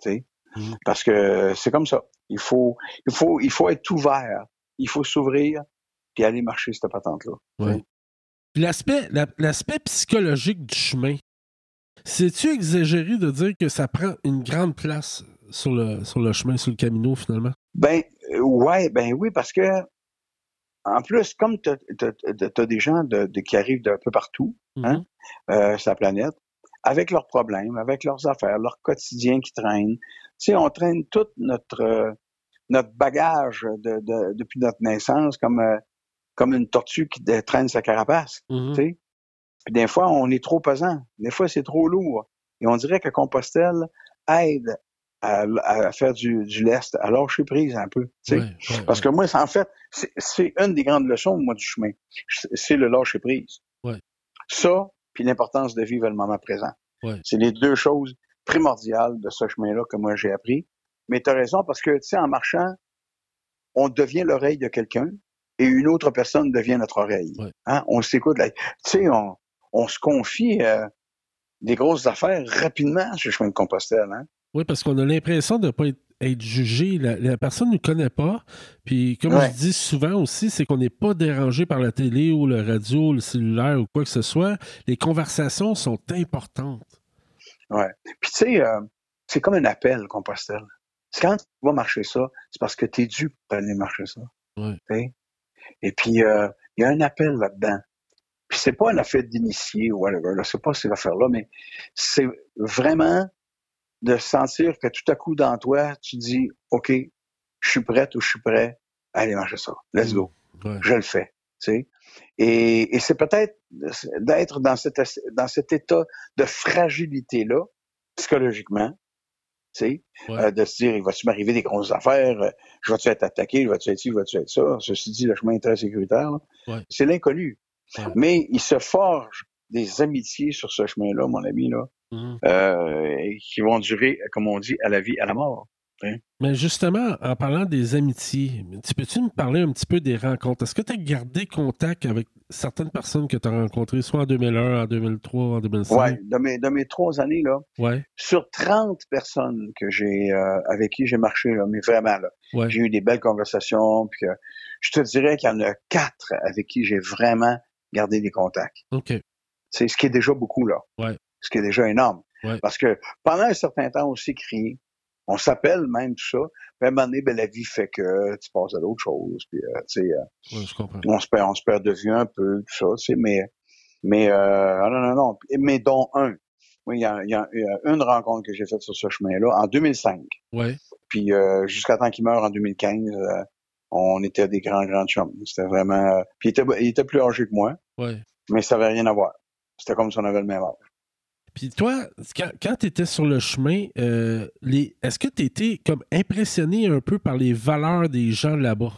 Tu sais? Mhm. Parce que c'est comme ça. Il faut, il faut, il faut être ouvert. Il faut s'ouvrir puis aller marcher cette patente-là. Ouais. Puis L'aspect, la- l'aspect psychologique du chemin, c'est-tu exagéré de dire que ça prend une grande place sur le, sur le chemin, sur le camino, finalement? Ben, euh, ouais, ben oui, parce que, en plus, comme tu as, des gens de, de- qui arrivent d'un peu partout, Hein? euh, sur la planète, avec leurs problèmes, avec leurs affaires, leur quotidien qui traîne. Tu sais, on traîne tout notre euh, notre bagage de, de- depuis notre naissance comme euh, comme une tortue qui traîne sa carapace. Mhm. Sais. Puis des fois, on est trop pesant. Des fois, c'est trop lourd. Et on dirait que Compostelle aide à, à faire du, du lest, à lâcher prise un peu. tu sais. Ouais, ouais, Parce que moi, en fait, c'est- c'est une des grandes leçons, moi, du chemin. C'est le lâcher prise. Ouais. Ça, puis l'importance de vivre le moment présent. Ouais. C'est les deux choses primordiales de ce chemin-là que moi, j'ai appris. Mais tu as raison, parce que, tu sais, en marchant, on devient l'oreille de quelqu'un et une autre personne devient notre oreille. Ouais. Hein? On s'écoute. Tu sais, on, on se confie euh, des grosses affaires rapidement sur le chemin de Compostelle. Hein? Oui, parce qu'on a l'impression de ne pas être, être jugé. La, la personne ne nous connaît pas. Puis, comme Ouais. je dis souvent aussi, c'est qu'on n'est pas dérangé par la télé ou le radio, le cellulaire ou quoi que ce soit. Les conversations sont importantes. Puis tu sais, euh, c'est comme un appel, Compostelle. Quand tu vas marcher ça, c'est parce que tu es dû pour aller marcher ça. Sais? Et puis, euh, il y a un appel là-dedans. Puis c'est pas un affaire d'initié ou whatever, là, c'est pas cette affaire-là, mais c'est vraiment de sentir que tout à coup dans toi, tu dis, OK, je suis prête ou je suis prêt à aller marcher ça. Let's go Ouais. je le fais. Tu sais? Et, et c'est peut-être d'être dans cet, as- dans cet état de fragilité-là, psychologiquement, sais, Ouais. euh, de se dire, il va-tu m'arriver des grosses affaires, euh, je vais-tu être attaqué, je vais-tu être ci, je vais-tu être ça? Ceci dit, le chemin est très sécuritaire. Ouais. C'est l'inconnu. Ouais. Mais il se forge des amitiés sur ce chemin-là, mon ami, là, Mhm. euh, qui vont durer, comme on dit, à la vie, à la mort. Mais justement, en parlant des amitiés, tu peux-tu me parler un petit peu des rencontres? Est-ce que tu as gardé contact avec certaines personnes que tu as rencontrées, soit en 2001, en 2003, en 2005? Oui, de mes, de mes trois années, là, ouais. sur 30 personnes que j'ai euh, avec qui j'ai marché, là, mais vraiment, là, Ouais. j'ai eu des belles conversations, puis je te dirais qu'il y en a quatre avec qui j'ai vraiment gardé des contacts. OK. C'est ce qui est déjà beaucoup, là. Ouais. Ce qui est déjà énorme. Parce que pendant un certain temps, s'est crié. On s'appelle même, tout ça. Puis à un moment donné, ben, la vie fait que tu passes à d'autres choses. Puis, euh, tu sais, euh, Ouais, je comprends. on se perd, on se perd de vue un peu, tout ça, mais, mais, euh, non, non, non, mais dont un. Oui, il y a, il y une rencontre que j'ai faite sur ce chemin-là en 2005. Ouais. Puis euh, jusqu'à temps qu'il meure en 2015, euh, on était des grands, grands chums. C'était vraiment... euh, Puis il était, il était plus âgé que moi, Ouais. mais ça avait rien à voir. C'était comme si on avait le même âge. Puis toi, quand, quand tu étais sur le chemin, euh, est-ce que tu étais comme impressionné un peu par les valeurs des gens là-bas?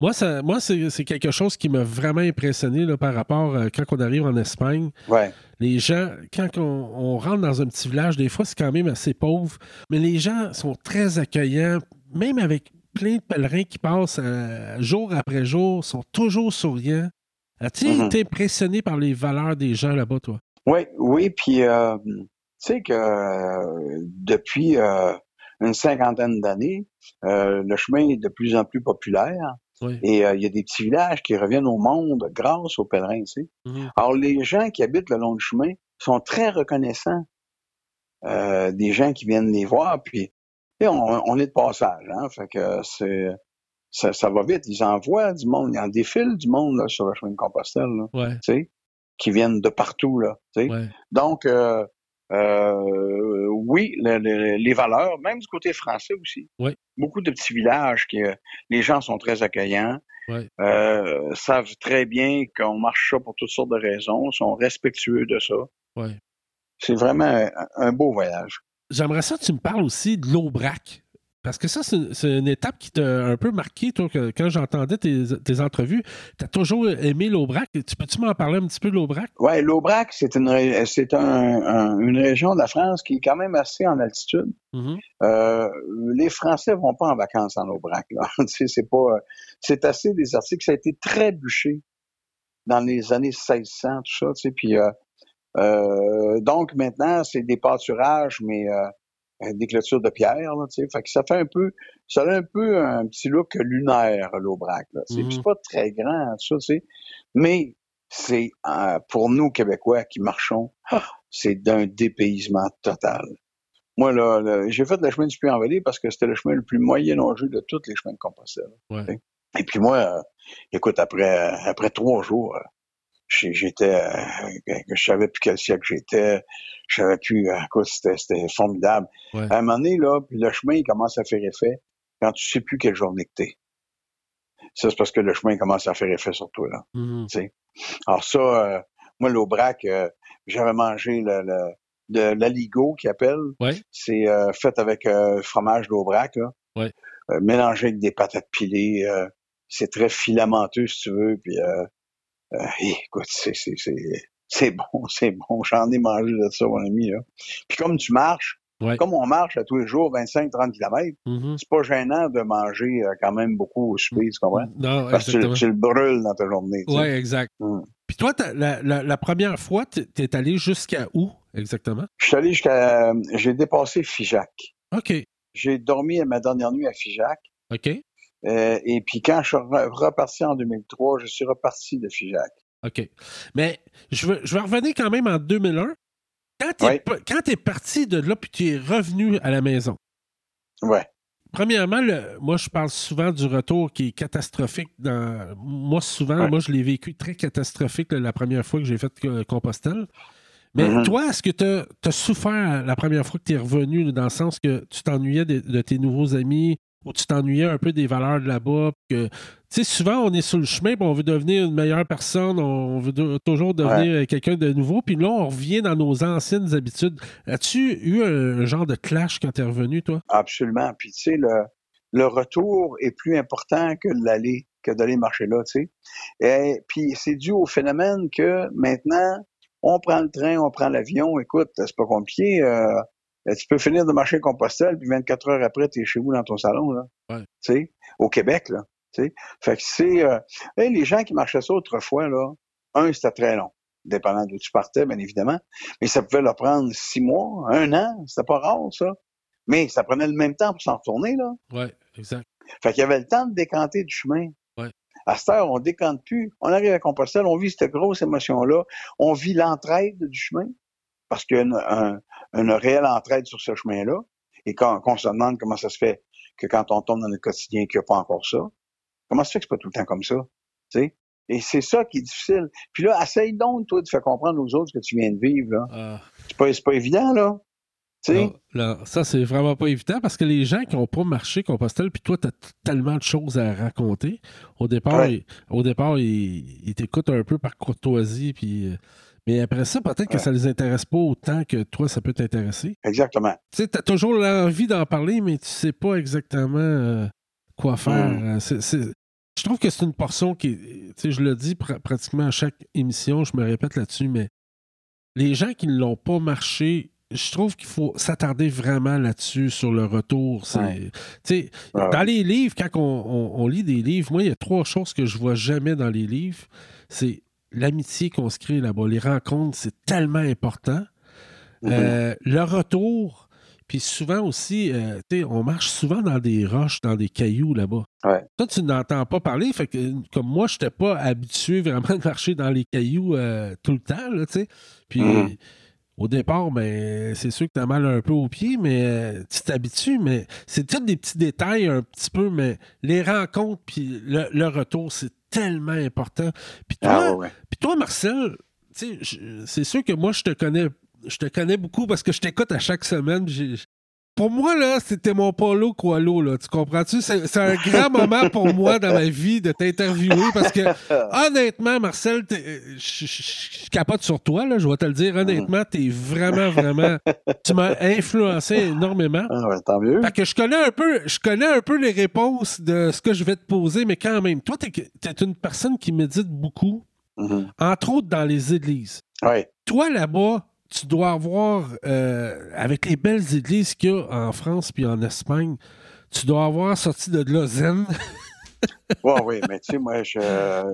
Moi, ça, moi c'est, quelque chose qui m'a vraiment impressionné là, par rapport à quand on arrive en Espagne. Ouais. Les gens, quand on, on rentre dans un petit village, des fois, c'est quand même assez pauvre, mais les gens sont très accueillants, même avec plein de pèlerins qui passent euh, jour après jour, sont toujours souriants. As-tu Mhm. été impressionné par les valeurs des gens là-bas, toi? Oui, oui, puis euh, tu sais que euh, depuis euh, une cinquantaine d'années, euh, le chemin est de plus en plus populaire Oui. et il y a des petits villages qui reviennent au monde grâce aux pèlerins, tu sais. Mhm. Alors, les gens qui habitent le long du chemin sont très reconnaissants des gens qui viennent les voir, puis tu sais, on, on est de passage, hein, fait que c'est ça, ça va vite. Ils envoient du monde, il y en défile du monde là, sur le chemin de Compostelle, là, Ouais, tu sais, qui viennent de partout, là, ouais. Donc, euh, euh, oui, le- le- les valeurs, même du côté français aussi. Beaucoup de petits villages qui, euh, les gens sont très accueillants, euh, savent très bien qu'on marche ça pour toutes sortes de raisons, sont respectueux de ça. Ouais. C'est vraiment un, un beau voyage. J'aimerais ça que tu me parles aussi de l'Aubrac. Parce que ça, c'est une, étape qui t'a un peu marqué, toi, que, quand j'entendais tes, tes entrevues. Tu as toujours aimé l'Aubrac. Tu peux-tu m'en parler un petit peu de l'Aubrac? Ouais, l'Aubrac, c'est une, c'est un, un- une région de la France qui est quand même assez en altitude. Mhm. Euh, les Français vont pas en vacances en Aubrac. C'est pas, c'est assez désertique. Ça a été très bûché dans les années 1600, tout ça. Puis euh, euh, donc maintenant, c'est des pâturages, mais des clôtures de pierre. Là, tu sais. fait que ça fait un peu, ça a un peu un petit look lunaire l'Aubrac. Mhm. C'est pas très grand, ça, tu sais. mais c'est euh, pour nous Québécois qui marchons, ah, c'est d'un dépaysement total. Moi, là, là, j'ai fait le chemin du Puy-en-Velay parce que c'était le chemin le plus moyen-âgeux de tous les chemins de Compostelle. Ouais. Et puis moi, euh, écoute, après après trois jours, euh, j'étais, euh, que je savais plus quel siècle j'étais, je savais plus, euh, écoute, c'était c'était formidable. Ouais. À un moment donné, là, le chemin, il commence à faire effet quand tu sais plus quelle journée que t'es. Ça, c'est parce que le chemin commence à faire effet sur toi, là. Mhm. Alors ça, euh, moi, l'Aubrac, euh, j'avais mangé le, le, de l'aligot qu'ils appellent. Ouais. C'est euh, fait avec euh, fromage d'Aubrac, là. Ouais. Mélangé avec des patates pilées. euh, c'est très filamenteux, si tu veux. Puis, euh, euh, écoute, c'est, c'est, c'est, c'est bon, c'est bon. J'en ai mangé de ça, mon ami. Là. Puis comme tu marches, Ouais. comme on marche à tous les jours, 25-30 km, Mhm. c'est pas gênant de manger euh, quand même beaucoup au souper, tu comprends? Non, Parce que tu, le brûles dans ta journée. Oui, exact. Mm. Puis toi, la, la- la première fois, tu es allé jusqu'à où exactement? Je suis allé jusqu'à... J'ai dépassé Figeac. OK. J'ai dormi ma dernière nuit à Figeac. OK. Euh, et puis quand je suis re- reparti en 2003, je suis reparti de Figeac. OK. Mais je veux, je veux revenir quand même en 2001. Quand tu es, parti de là puis tu es revenu à la maison, Ouais. premièrement, le- moi, je parle souvent du retour qui est catastrophique. Dans, moi, souvent, Ouais. moi, je l'ai vécu très catastrophique là, la première fois que j'ai fait euh, Compostelle. Mais Mhm. toi, est-ce que tu as, souffert la première fois que tu es revenu, là, dans le sens que tu t'ennuyais de, de tes nouveaux amis ou tu t'ennuyais un peu des valeurs de là-bas? que Tu sais, souvent, on est sur le chemin puis on veut devenir une meilleure personne, on veut de- toujours devenir euh, quelqu'un de nouveau, puis là, on revient dans nos anciennes habitudes. As-tu eu un, un genre de clash quand tu es revenu, toi? Absolument. Puis tu sais, le, le retour est plus important que l'aller, que d'aller marcher là, tu sais. Et puis c'est dû au phénomène que maintenant, on prend le train, on prend l'avion. Écoute, c'est pas compliqué. euh, Ben, tu peux finir de marcher Compostelle, puis 24 heures après, tu es chez vous dans ton salon, là. Ouais. Tu sais, au Québec, là. Tu sais. Fait que c'est... Euh, les gens qui marchaient ça autrefois, là, un, c'était très long, dépendant d'où tu partais, bien évidemment, mais ça pouvait leur prendre six mois, un an, c'était pas rare, ça. Mais ça prenait le même temps pour s'en retourner, là. Oui, exact. Fait qu'il y avait le temps de décanter du chemin. Ouais. À cette heure, on décante plus. On arrive à Compostelle, on vit cette grosse émotion-là. On vit l'entraide du chemin parce qu'il y a une, un, une réelle entraide sur ce chemin-là. Et quand, on se demande comment ça se fait que quand on tombe dans le quotidien, qu'il n'y a pas encore ça, comment ça se fait que c'est pas tout le temps comme ça? sais? Et c'est ça qui est difficile. Puis là, essaye donc, toi, de faire comprendre aux autres ce que tu viens de vivre. Là. Ah. C'est pas, pas évident, là. Ça, c'est vraiment pas évident parce que les gens qui n'ont pas marché Compostelle, puis toi, tu as tellement de choses à raconter. Au départ, Ouais. ils, au départ, ils, ils t'écoutent un peu par courtoisie, puis. Mais après ça, peut-être que Ouais. ça les intéresse pas autant que toi, ça peut t'intéresser. Exactement. Tu sais, t'as toujours l'envie d'en parler, mais tu sais pas exactement euh, quoi faire. Mm. Euh, Je trouve que c'est une portion qui. Tu sais, je le dis pr- pratiquement à chaque émission, je me répète là-dessus, mais les gens qui ne l'ont pas marché, je trouve qu'il faut s'attarder vraiment là-dessus, sur le retour. C'est, Ouais. tu sais, Ouais. Dans les livres, quand on, on- on lit des livres, moi, il y a trois choses que je vois jamais dans les livres. C'est l'amitié qu'on se crée là-bas. Les rencontres, c'est tellement important. Mhm. Euh, le retour, puis souvent aussi, euh, tu sais, on marche souvent dans des roches, dans des cailloux là-bas. Ouais. Toi, tu n'entends pas parler, fait que comme moi, je n'étais pas habitué vraiment de marcher dans les cailloux euh, tout le temps, là, tu sais. Puis Mhm. Au départ, ben, c'est sûr que tu as mal un peu aux pieds, mais euh, tu t'habitues, mais c'est tous des petits détails un petit peu, mais les rencontres puis le, le retour, c'est tellement important. Puis toi, Ah, ouais, ouais. puis toi, Marcel, c'est sûr que moi, je te connais, je te connais beaucoup parce que je t'écoute à chaque semaine. J'ai- Pour moi, là, c'était mon Polo Coalo, là. Tu comprends-tu? C'est un grand moment pour moi dans ma vie de t'interviewer parce que, honnêtement, Marcel, euh, je capote sur toi, là. Je vais te le dire. Honnêtement, t'es vraiment, vraiment. Tu m'as influencé énormément. Ah, ouais, tant mieux. Fait que je connais un peu, je connais un peu les réponses de ce que je vais te poser, mais quand même, toi, t'es es une personne qui médite beaucoup, Mhm. entre autres dans les églises. Ouais. Toi, là-bas, tu dois avoir, euh, avec les belles églises qu'il y a en France puis en Espagne, tu dois avoir sorti de là zen. Ouais, oui, mais tu sais, moi, je,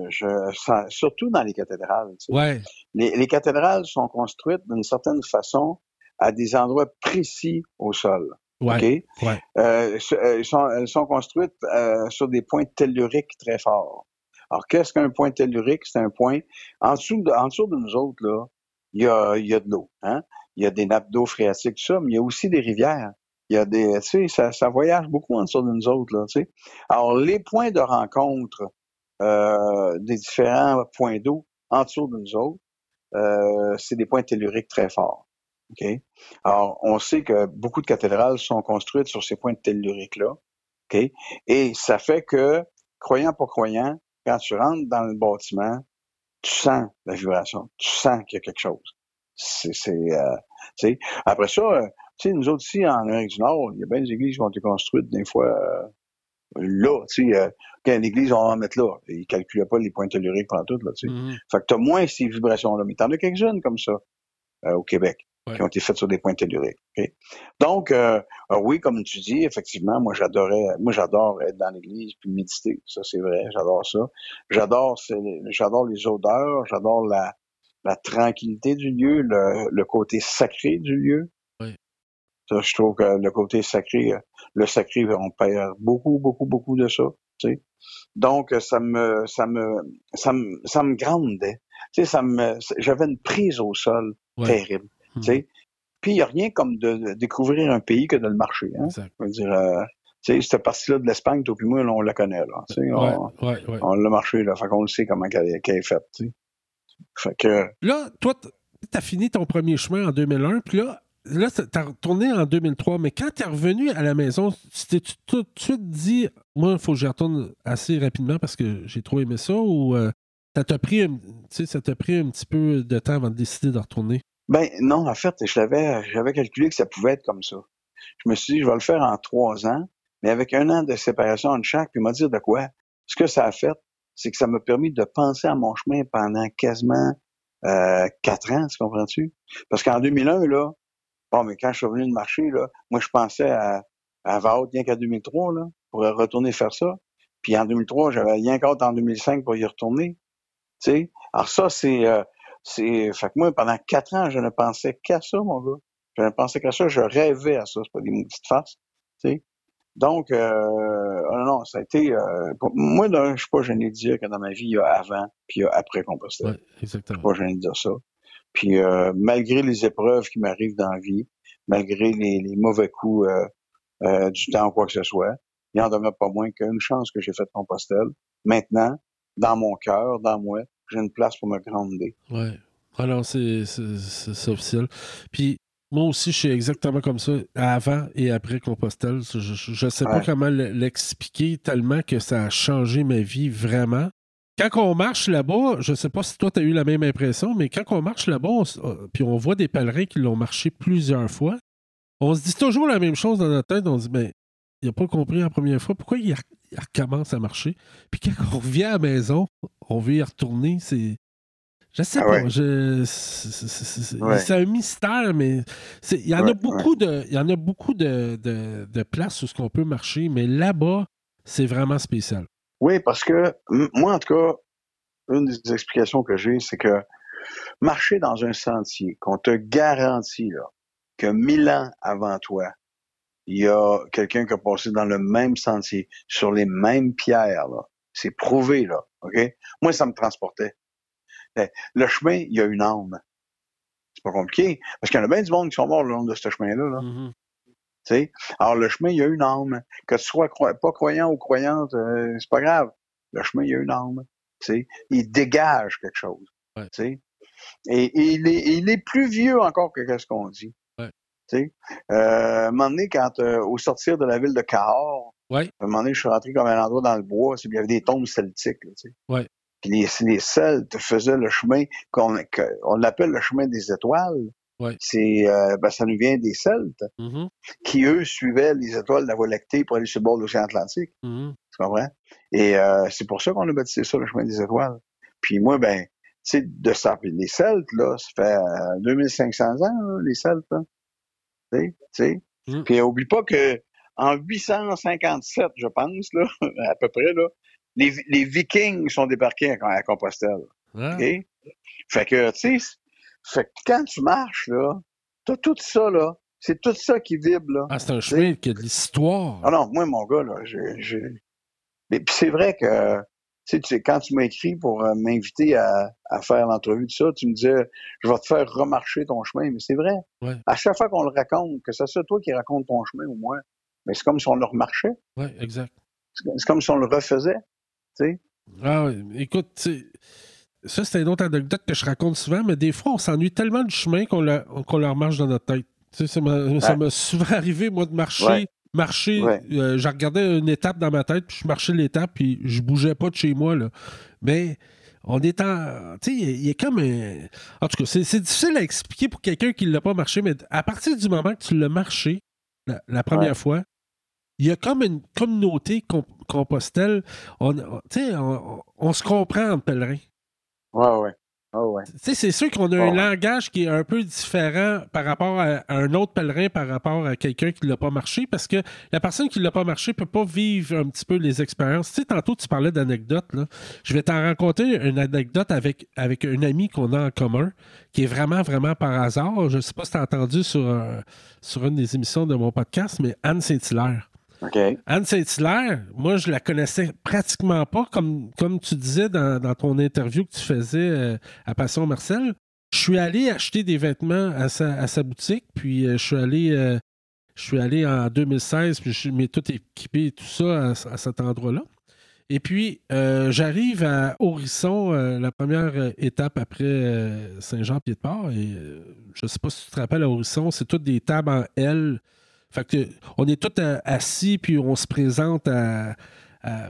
je surtout dans les cathédrales. tu sais. Ouais, Les, les cathédrales sont construites d'une certaine façon à des endroits précis au sol. ouais, ouais. Euh, euh, elles, sont, elles sont construites euh, sur des points telluriques très forts. Alors, qu'est-ce qu'un point tellurique? C'est un point en dessous de, en dessous de nous autres, là, il y a, il y a de l'eau. Hein? Il y a des nappes d'eau phréatiques, tout ça, mais il y a aussi des rivières. Il y a des, tu sais, ça, ça voyage beaucoup en dessous de nous autres, là, tu sais. Alors, les points de rencontre euh, des différents points d'eau en dessous de nous autres, euh, c'est des points telluriques très forts. OK? Alors, on sait que beaucoup de cathédrales sont construites sur ces points telluriques-là. OK? Et ça fait que, croyant pour croyant, quand tu rentres dans le bâtiment, tu sens la vibration. Tu sens qu'il y a quelque chose. C'est, c'est, euh, tu sais. Après ça, euh, tu sais, nous autres ici, en Amérique du Nord, il y a bien des églises qui ont été construites des fois euh, là, tu sais, euh, quand l'église, on va en mettre là. Ils calculaient pas les points telluriques pendant tout, là, tu sais. Mhm. Fait que t'as moins ces vibrations-là. Mais t'en as quelques-unes comme ça euh, au Québec Ouais. qui ont été faites sur des points telluriques. Donc, euh, euh, oui, comme tu dis, effectivement, moi j'adorais, moi j'adore être dans l'église puis méditer. Ça, c'est vrai, j'adore ça. J'adore, j'adore les odeurs, j'adore la, la tranquillité du lieu, le, le côté sacré du lieu. Oui. Ça, je trouve que le côté sacré, euh, le sacré, on perd beaucoup, beaucoup, beaucoup de ça. Tu sais. Donc, euh, ça me, ça me, ça me, ça me grandait. Tu sais, ça me, j'avais une prise au sol Ouais. terrible. Sais. Puis, il n'y a rien comme de, de découvrir un pays que de le marcher. Hein? Dire, euh, cette partie-là de l'Espagne, toi puis moi, là, on la connaît. Là, Ouais, on, ouais, ouais. on l'a marché, là. Fait qu'on le sait comment qu'elle est faite. Fait que, Là, toi, tu as fini ton premier chemin en 2001, puis là, là tu as retourné en 2003, mais quand tu es revenu à la maison, tu t'es tout de suite dit, moi, il faut que j'y retourne assez rapidement parce que j'ai trop aimé ça, ou euh, t'a pris, ça t'a pris un petit peu de temps avant de décider de retourner? Ben non, en fait, je l'avais, j'avais calculé que ça pouvait être comme ça. Je me suis dit, je vais le faire en trois ans, mais avec un an de séparation entre chaque, puis m'a dit de quoi? Ce que ça a fait, c'est que ça m'a permis de penser à mon chemin pendant quasiment euh, quatre ans, tu comprends-tu? Parce qu'en 2001, là, Bon, mais quand je suis revenu de marcher, là, moi, je pensais à, à rien qu'à 2003, là, pour retourner faire ça. Puis en 2003, j'avais rien qu'à en 2005 pour y retourner. Tu sais? Alors ça, c'est... Euh, c'est fait que moi, pendant quatre ans, je ne pensais qu'à ça, mon gars. Je ne pensais qu'à ça. Je rêvais à ça. C'est pas des petites faces. Tu sais? Donc, euh, oh non, ça a été... Euh, moi, je suis pas gêné de dire que dans ma vie, il y a avant puis il y a après Compostelle. Ouais, exactement. Je suis pas gêné de dire ça. Puis euh, malgré les épreuves qui m'arrivent dans la vie, malgré les, les mauvais coups euh, euh, du temps ou quoi que ce soit, il en demeure pas moins qu'une chance que j'ai fait Compostelle. Maintenant, dans mon cœur, dans moi, j'ai une place pour me grandir. Oui. Alors, c'est officiel. Puis, moi aussi, je suis exactement comme ça, avant et après Compostelle. Je ne sais pas comment l'expliquer tellement que ça a changé ma vie vraiment. Quand on marche là-bas, je ne sais pas si toi, tu as eu la même impression, mais quand on marche là-bas, euh, puis on voit des pèlerins qui l'ont marché plusieurs fois, on se dit toujours la même chose dans notre tête. On se dit, mais il n'a pas compris la première fois. Pourquoi il, recommence à marcher? Puis quand on revient à la maison, on veut y retourner. C'est. Je sais ah pas. C'est un mystère, mais il y en a beaucoup de. Il y en a beaucoup de, de, places où ce qu'on peut marcher, mais là-bas, c'est vraiment spécial. Oui, parce que moi, en tout cas, une des explications que j'ai, c'est que marcher dans un sentier qu'on te garantit là, que mille ans avant toi, il y a quelqu'un qui a passé dans le même sentier, sur les mêmes pierres. Là. C'est prouvé, là. OK? Moi, ça me transportait. Le chemin, il y a une âme. C'est pas compliqué. Parce qu'il y en a bien du monde qui sont morts le long de ce chemin-là. Là. Mm-hmm. Alors, le chemin, il y a une âme. Que tu sois pas croyant ou croyante, euh, c'est pas grave. Le chemin, il y a une âme. sais, Il dégage quelque chose. Et, et, il, est, il est plus vieux encore que ce qu'on dit. Tu euh, à un moment donné, quand, euh, au sortir de la ville de Cahors, ouais. à un moment donné, je suis rentré comme un endroit dans le bois, il y avait des tombes celtiques. Ouais. Puis les, les Celtes faisaient le chemin qu'on on l'appelle le chemin des étoiles. Ouais. C'est euh, ben, ça nous vient des Celtes mm-hmm. qui eux suivaient les étoiles de la Voie lactée pour aller sur le bord de l'océan Atlantique. Mm-hmm. Tu comprends? Et c'est pour ça qu'on a baptisé ça le chemin des étoiles. Puis moi ben tu sais de ça puis les Celtes là, ça fait 2500 ans les Celtes. Tu sais? Mm. Puis oublie pas que en 857, je pense, là, à peu près, là, les, les Vikings sont débarqués à, à Compostelle. Fait que, tu sais, fait que quand tu marches, là, t'as tout ça, là. C'est tout ça qui vibre, là. Ah, c'est un chemin qui a de l'histoire. Ah non, moi, mon gars, là, j'ai... Mais puis c'est vrai que tu sais, quand tu m'as écrit pour euh, m'inviter à, faire l'entrevue de ça, tu me disais, je vais te faire remarcher ton chemin, mais c'est vrai. À chaque fois qu'on le raconte, que ce soit toi qui raconte ton chemin ou moi, mais c'est comme si on le remarchait. Oui, exact. C'est comme si on le refaisait, tu sais. Ah oui, écoute, ça c'est une autre anecdote que je raconte souvent, mais des fois on s'ennuie tellement du chemin qu'on le, qu'on le remarche dans notre tête. ça m'a souvent arrivé, moi, de marcher marcher, euh, j'ai regardé une étape dans ma tête, puis je marchais l'étape, puis je bougeais pas de chez moi. Là. Mais on est en. Tu sais, il y, a comme un. En tout cas, c'est difficile à expliquer pour quelqu'un qui ne l'a pas marché, mais à partir du moment que tu l'as marché la, première fois, il y a comme une communauté compostelle. On, on, on se comprend en pèlerin. Ouais, ouais. Oh c'est sûr qu'on a un langage qui est un peu différent par rapport à, un autre pèlerin, par rapport à quelqu'un qui ne l'a pas marché, parce que la personne qui ne l'a pas marché ne peut pas vivre un petit peu les expériences. Tu sais, tantôt, tu parlais d'anecdotes. Je vais t'en raconter une anecdote avec, avec un ami qu'on a en commun, qui est vraiment, vraiment par hasard. Je ne sais pas si tu as entendu sur, sur une des émissions de mon podcast, mais Anne Saint-Hilaire. Anne Saint-Hilaire, moi, je la connaissais pratiquement pas, comme, comme tu disais dans, ton interview que tu faisais euh, à Passion Marcel. Je suis allé acheter des vêtements à sa, boutique, puis euh, je suis allé. Euh, allé en 2016, puis je m'ai tout équipé et tout ça à, cet endroit-là. Et puis, j'arrive à Horisson, la première étape après Saint-Jean-Pied-de-Port. Et je ne sais pas si tu te rappelles, à Horisson, c'est toutes des tables en L fait que, on est tous euh, assis, puis on se présente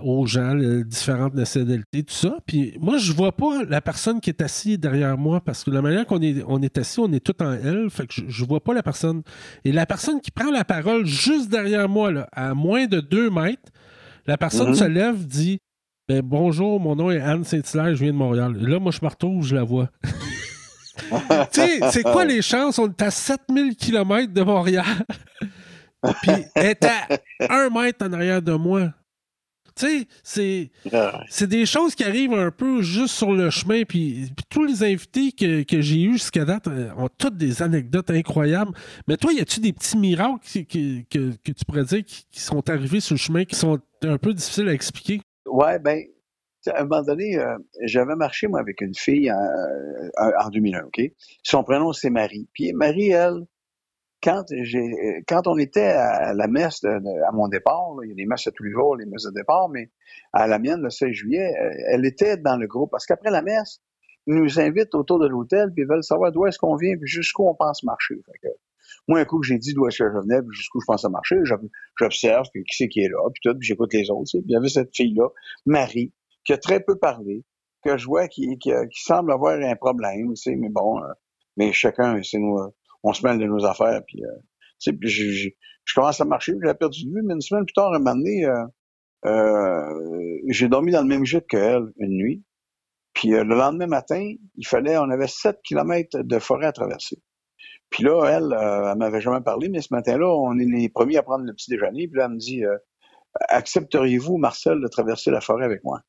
aux gens, les différentes nationalités, tout ça. Puis moi, je vois pas la personne qui est assise derrière moi, parce que la manière qu'on est, on est assis, on est tout en L, fait que je, vois pas la personne. Et la personne qui prend la parole juste derrière moi, là, à moins de deux mètres, la personne mhm. se lève, dit ben, Bonjour, mon nom est Anne Saint-Hilaire, je viens de Montréal. Là, moi, je me retrouve, je la vois. tu sais, c'est quoi les chances? On est à 7000 km de Montréal. Puis elle à un mètre en arrière de moi. Tu sais, c'est, des choses qui arrivent un peu juste sur le chemin. Puis, tous les invités que, j'ai eus jusqu'à date euh, ont toutes des anecdotes incroyables. Mais toi, y a-tu des petits miracles que, tu pourrais dire qui, sont arrivés sur le chemin, qui sont un peu difficiles à expliquer? Ouais, ben, à un moment donné, euh, j'avais marché, moi, avec une fille en, euh, en 2001, OK? Son prénom, c'est Marie. Puis Marie, elle, quand j'ai quand on était à la messe à mon départ, il y a des messes à tous les jours, les messes de départ, mais à la mienne, le 16 juillet, euh, elle était dans le groupe. Parce qu'après la messe, ils nous invitent autour de l'hôtel, puis ils veulent savoir d'où est-ce qu'on vient, puis jusqu'où on pense marcher. moi, un coup que j'ai dit d'où est-ce que je venais, puis jusqu'où je pensais marcher, j'observe, puis qui c'est qui est là, puis tout, puis j'écoute les autres. Puis il y avait cette fille-là, Marie, qui a très peu parlé, que je vois qui, qui, semble avoir un problème, mais bon, euh, mais chacun, c'est nous on se mêle de nos affaires. Puis, euh, puis je, je, commence à marcher, j'ai perdu de vue, mais une semaine plus tard, un moment donné, euh, euh, j'ai dormi dans le même gîte qu'elle une nuit. Puis le lendemain matin, il fallait, on avait 7 kilomètres de forêt à traverser. Puis là, elle, elle m'avait jamais parlé, mais ce matin-là, on est les premiers à prendre le petit déjeuner. Puis elle me dit, accepteriez-vous, Marcel, de traverser la forêt avec moi?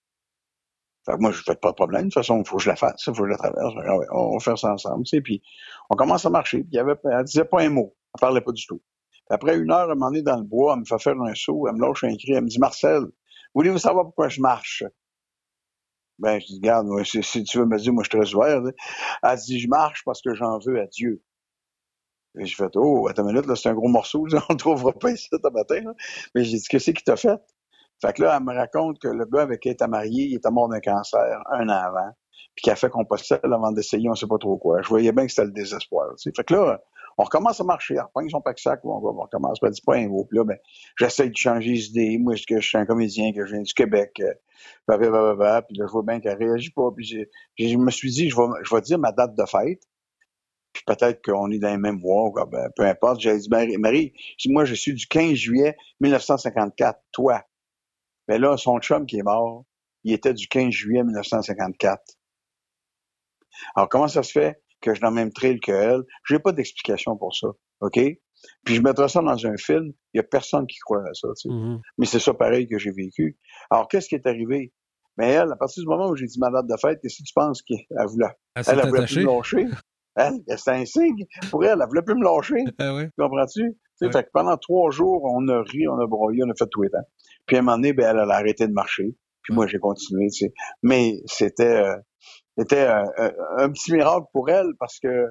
Moi, je fais pas de problème. De toute façon, il faut que je la fasse, il faut que je la traverse. on va faire ça ensemble. Puis on commence à marcher. Puis il y avait, elle disait pas un mot. Elle parlait pas du tout. après une heure, elle m'en est dans le bois, elle me fait faire un saut, elle me lâche un cri, elle me dit Marcel, voulez-vous savoir pourquoi je marche? Ben, je dis, regarde, si, tu veux me dire, moi, je suis très ouvert. Elle dit, je marche parce que j'en veux à Dieu. Et je fais, oh, attends une minute, là, c'est un gros morceau, on ne trouvera pas ici ce matin. Là. Mais j'ai dit, qu'est-ce qui t'a fait? Fait que là, elle me raconte que le gars avec qui elle était marié, il était mort d'un cancer un an avant, puis qu'il a fait compostel avant d'essayer, on sait pas trop quoi. Je voyais bien que c'était le désespoir. Fait que là, on recommence à marcher, elle reprend son pack sac, on, on recommence, elle dit pas un mot. Puis là, ben, j'essaie de changer les idées. Moi, que je suis un comédien, que je viens du Québec, euh, puis là, je vois bien qu'elle réagit pas. Puis je me suis dit, je vais, je vais dire ma date de fête, puis peut-être qu'on est dans les mêmes mois, ben, peu importe. J'ai dit, Marie, Marie, moi, je suis du 15 juillet 1954. Toi, mais là, son chum qui est mort, il était du 15 juillet 1954. Alors, comment ça se fait que je dans le même trail qu'elle? Je n'ai pas d'explication pour ça. OK? Puis je mettrais ça dans un film, il n'y a personne qui croit à ça. Tu sais. Mm-hmm. Mais c'est ça pareil que j'ai vécu. Alors, qu'est-ce qui est arrivé? Mais elle, à partir du moment où j'ai dit ma date de fête, qu'est-ce que tu penses qu'elle voulait? Elle, elle, elle voulait plus me lâcher. Elle, c'était un signe. Pour elle, elle voulait plus me lâcher. Ah oui. Comprends-tu? Fait que pendant trois jours, on a ri, on a broyé, on a fait tout les temps. Puis à un moment donné, ben, elle, a arrêté de marcher. Puis moi, j'ai continué, tu sais. Mais c'était, euh, c'était euh, euh, un petit miracle pour elle parce que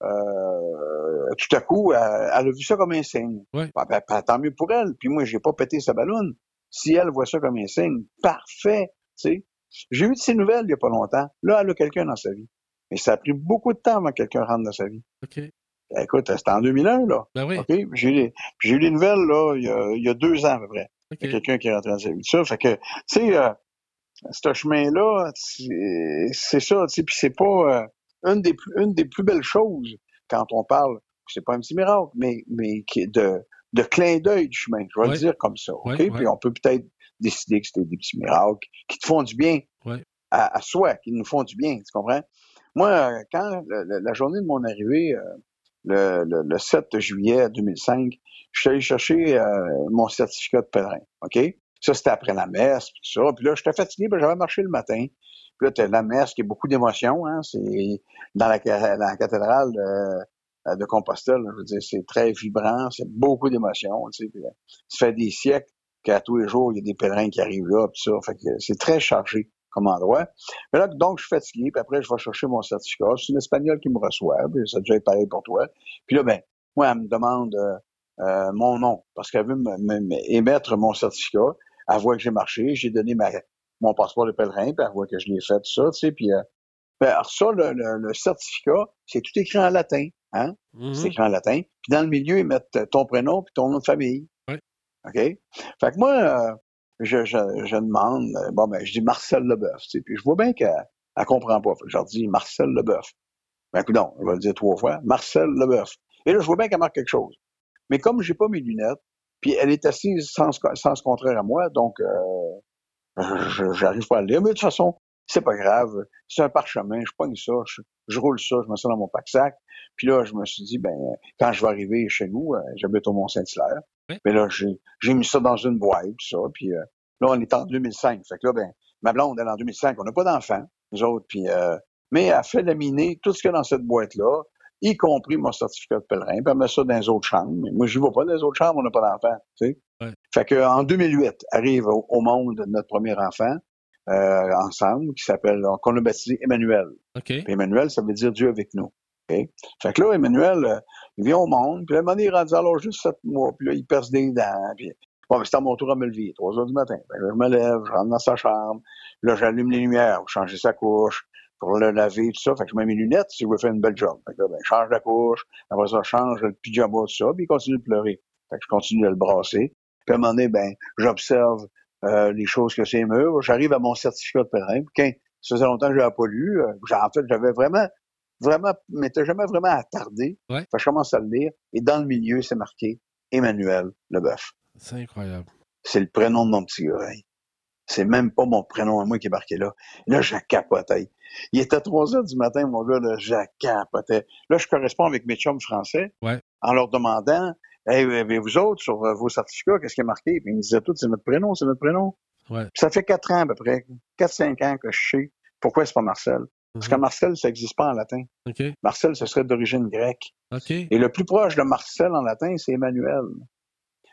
tout à coup, elle, a vu ça comme un signe. Ben, ben, tant mieux pour elle. Puis moi, j'ai pas pété sa ballonne. Si elle voit ça comme un signe, parfait, tu sais. J'ai eu de ses nouvelles il y a pas longtemps. Là, elle a quelqu'un dans sa vie. Mais ça a pris beaucoup de temps avant que quelqu'un rentre dans sa vie. OK. Écoute, c'était en 2001, là. Ben oui. OK? J'ai eu les nouvelles, là, il y, a, il y a deux ans, à peu près. Il y a quelqu'un qui est rentré dans sa vie. Ça, fait que, tu sais, euh, ce chemin-là, c'est ça, tu sais, puis c'est pas euh, une, des plus, une des plus belles choses quand on parle, c'est pas un petit miracle, mais, mais de, de clin d'œil du chemin, je vais le dire comme ça, OK? Puis on peut peut-être décider que c'était des petits miracles qui te font du bien à, soi, qui nous font du bien, tu comprends? Moi, quand la, journée de mon arrivée, euh, le, le, le 7 juillet 2005, je suis allé chercher euh, mon certificat de pèlerin, OK? Ça, c'était après la messe, tout ça. Puis là, j'étais fatigué, ben, j'avais marché le matin. Puis là, t'as la messe qui a beaucoup d'émotions, hein. C'est dans la, la cathédrale de, de Compostelle, je veux dire, c'est très vibrant, c'est beaucoup d'émotions, tu sais. Euh, ça fait des siècles qu'à tous les jours, il y a des pèlerins qui arrivent là, puis ça. Fait que c'est très chargé comme endroit. Mais là, donc, je suis fatigué, puis après, je vais chercher mon certificat. C'est une Espagnole qui me reçoit, puis ça déjà été pareil pour toi. Puis là, ben, moi, elle me demande euh, euh, mon nom, parce qu'elle veut émettre mon certificat. Elle voit que j'ai marché, j'ai donné ma, mon passeport de pèlerin, puis elle voit que je l'ai fait, tout ça, tu sais, puis... Euh, ben, alors ça, le, le, certificat, c'est tout écrit en latin, hein? Mm-hmm. C'est écrit en latin. Puis dans le milieu, ils mettent ton prénom puis ton nom de famille. Oui. OK? Fait que moi, je, je, je, demande, bon, ben, je dis Marcel Leboeuf, tu sais, puis je vois bien qu'elle elle comprend pas. Je leur dis Marcel Leboeuf. Ben, non, je vais le dire trois fois. Marcel Leboeuf. Et là, je vois bien qu'elle marque quelque chose. Mais comme j'ai pas mes lunettes, puis elle est assise sans, sans contraire à moi, donc euh, j'arrive pas à le lire. Mais de toute façon, c'est pas grave, c'est un parchemin, je pogne ça, je, roule ça, je mets ça dans mon pack-sac. Puis là, je me suis dit, ben, quand je vais arriver chez nous, euh, j'habite au Mont-Saint-Hilaire, mais là, j'ai mis ça dans une boîte, ça, puis euh, là, on est en 2005. Fait que là, ben, ma blonde, elle est en 2005, on n'a pas d'enfants, nous autres, puis... Euh, mais elle fait laminer tout ce qu'il y a dans cette boîte-là, y compris mon certificat de pèlerin, puis elle met ça dans les autres chambres. Mais moi, je vais pas dans les autres chambres, on n'a pas d'enfants, tu sais. Fait que en 2008, arrive au, monde notre premier enfant, euh, ensemble, qui s'appelle, qu'on a baptisé Emmanuel. Okay. Emmanuel, ça veut dire Dieu avec nous. Okay? Fait que là, Emmanuel, euh, il vient au monde, puis là, un il est rendu alors juste sept mois, puis là, il perce des dents, puis bon, c'est à mon tour à me lever, trois heures du matin. Fait je me lève, je rentre dans sa chambre, là, j'allume les lumières, pour changer sa couche, pour le laver, tout ça. Fait que je mets mes lunettes si je veux faire une belle job. Fait que là, ben, je change la couche, après ça, je change le pyjama, tout ça, puis il continue de pleurer. Fait que je continue à le brasser. Puis à un moment donné, ben, j'observe euh, les choses que c'est mûr. J'arrive à mon certificat de pèlerin. Puis ça faisait longtemps que je l'avais pas lu. Euh, en fait, j'avais vraiment, vraiment, m'étais jamais vraiment attardé. Ouais. Fait que je commence à le lire. Et dans le milieu, c'est marqué Emmanuel Leboeuf. C'est incroyable. C'est le prénom de mon petit gars. C'est même pas mon prénom à moi qui est marqué là. Là, je capotais. Il était 3 heures du matin, mon gars, là, je capotais. Là, je corresponds avec mes chums français ouais. en leur demandant Hey, vous autres, sur euh, vos certificats, qu'est-ce qui est marqué? Puis ils me disaient tout, c'est notre prénom, c'est notre prénom. Ouais. ça fait quatre ans à peu près, quatre, cinq ans que je sais pourquoi c'est pas Marcel. Parce que mhm. Marcel, ça n'existe pas en latin. Okay. Marcel, ce serait d'origine grecque. Okay. Et le plus proche de Marcel en latin, c'est Emmanuel.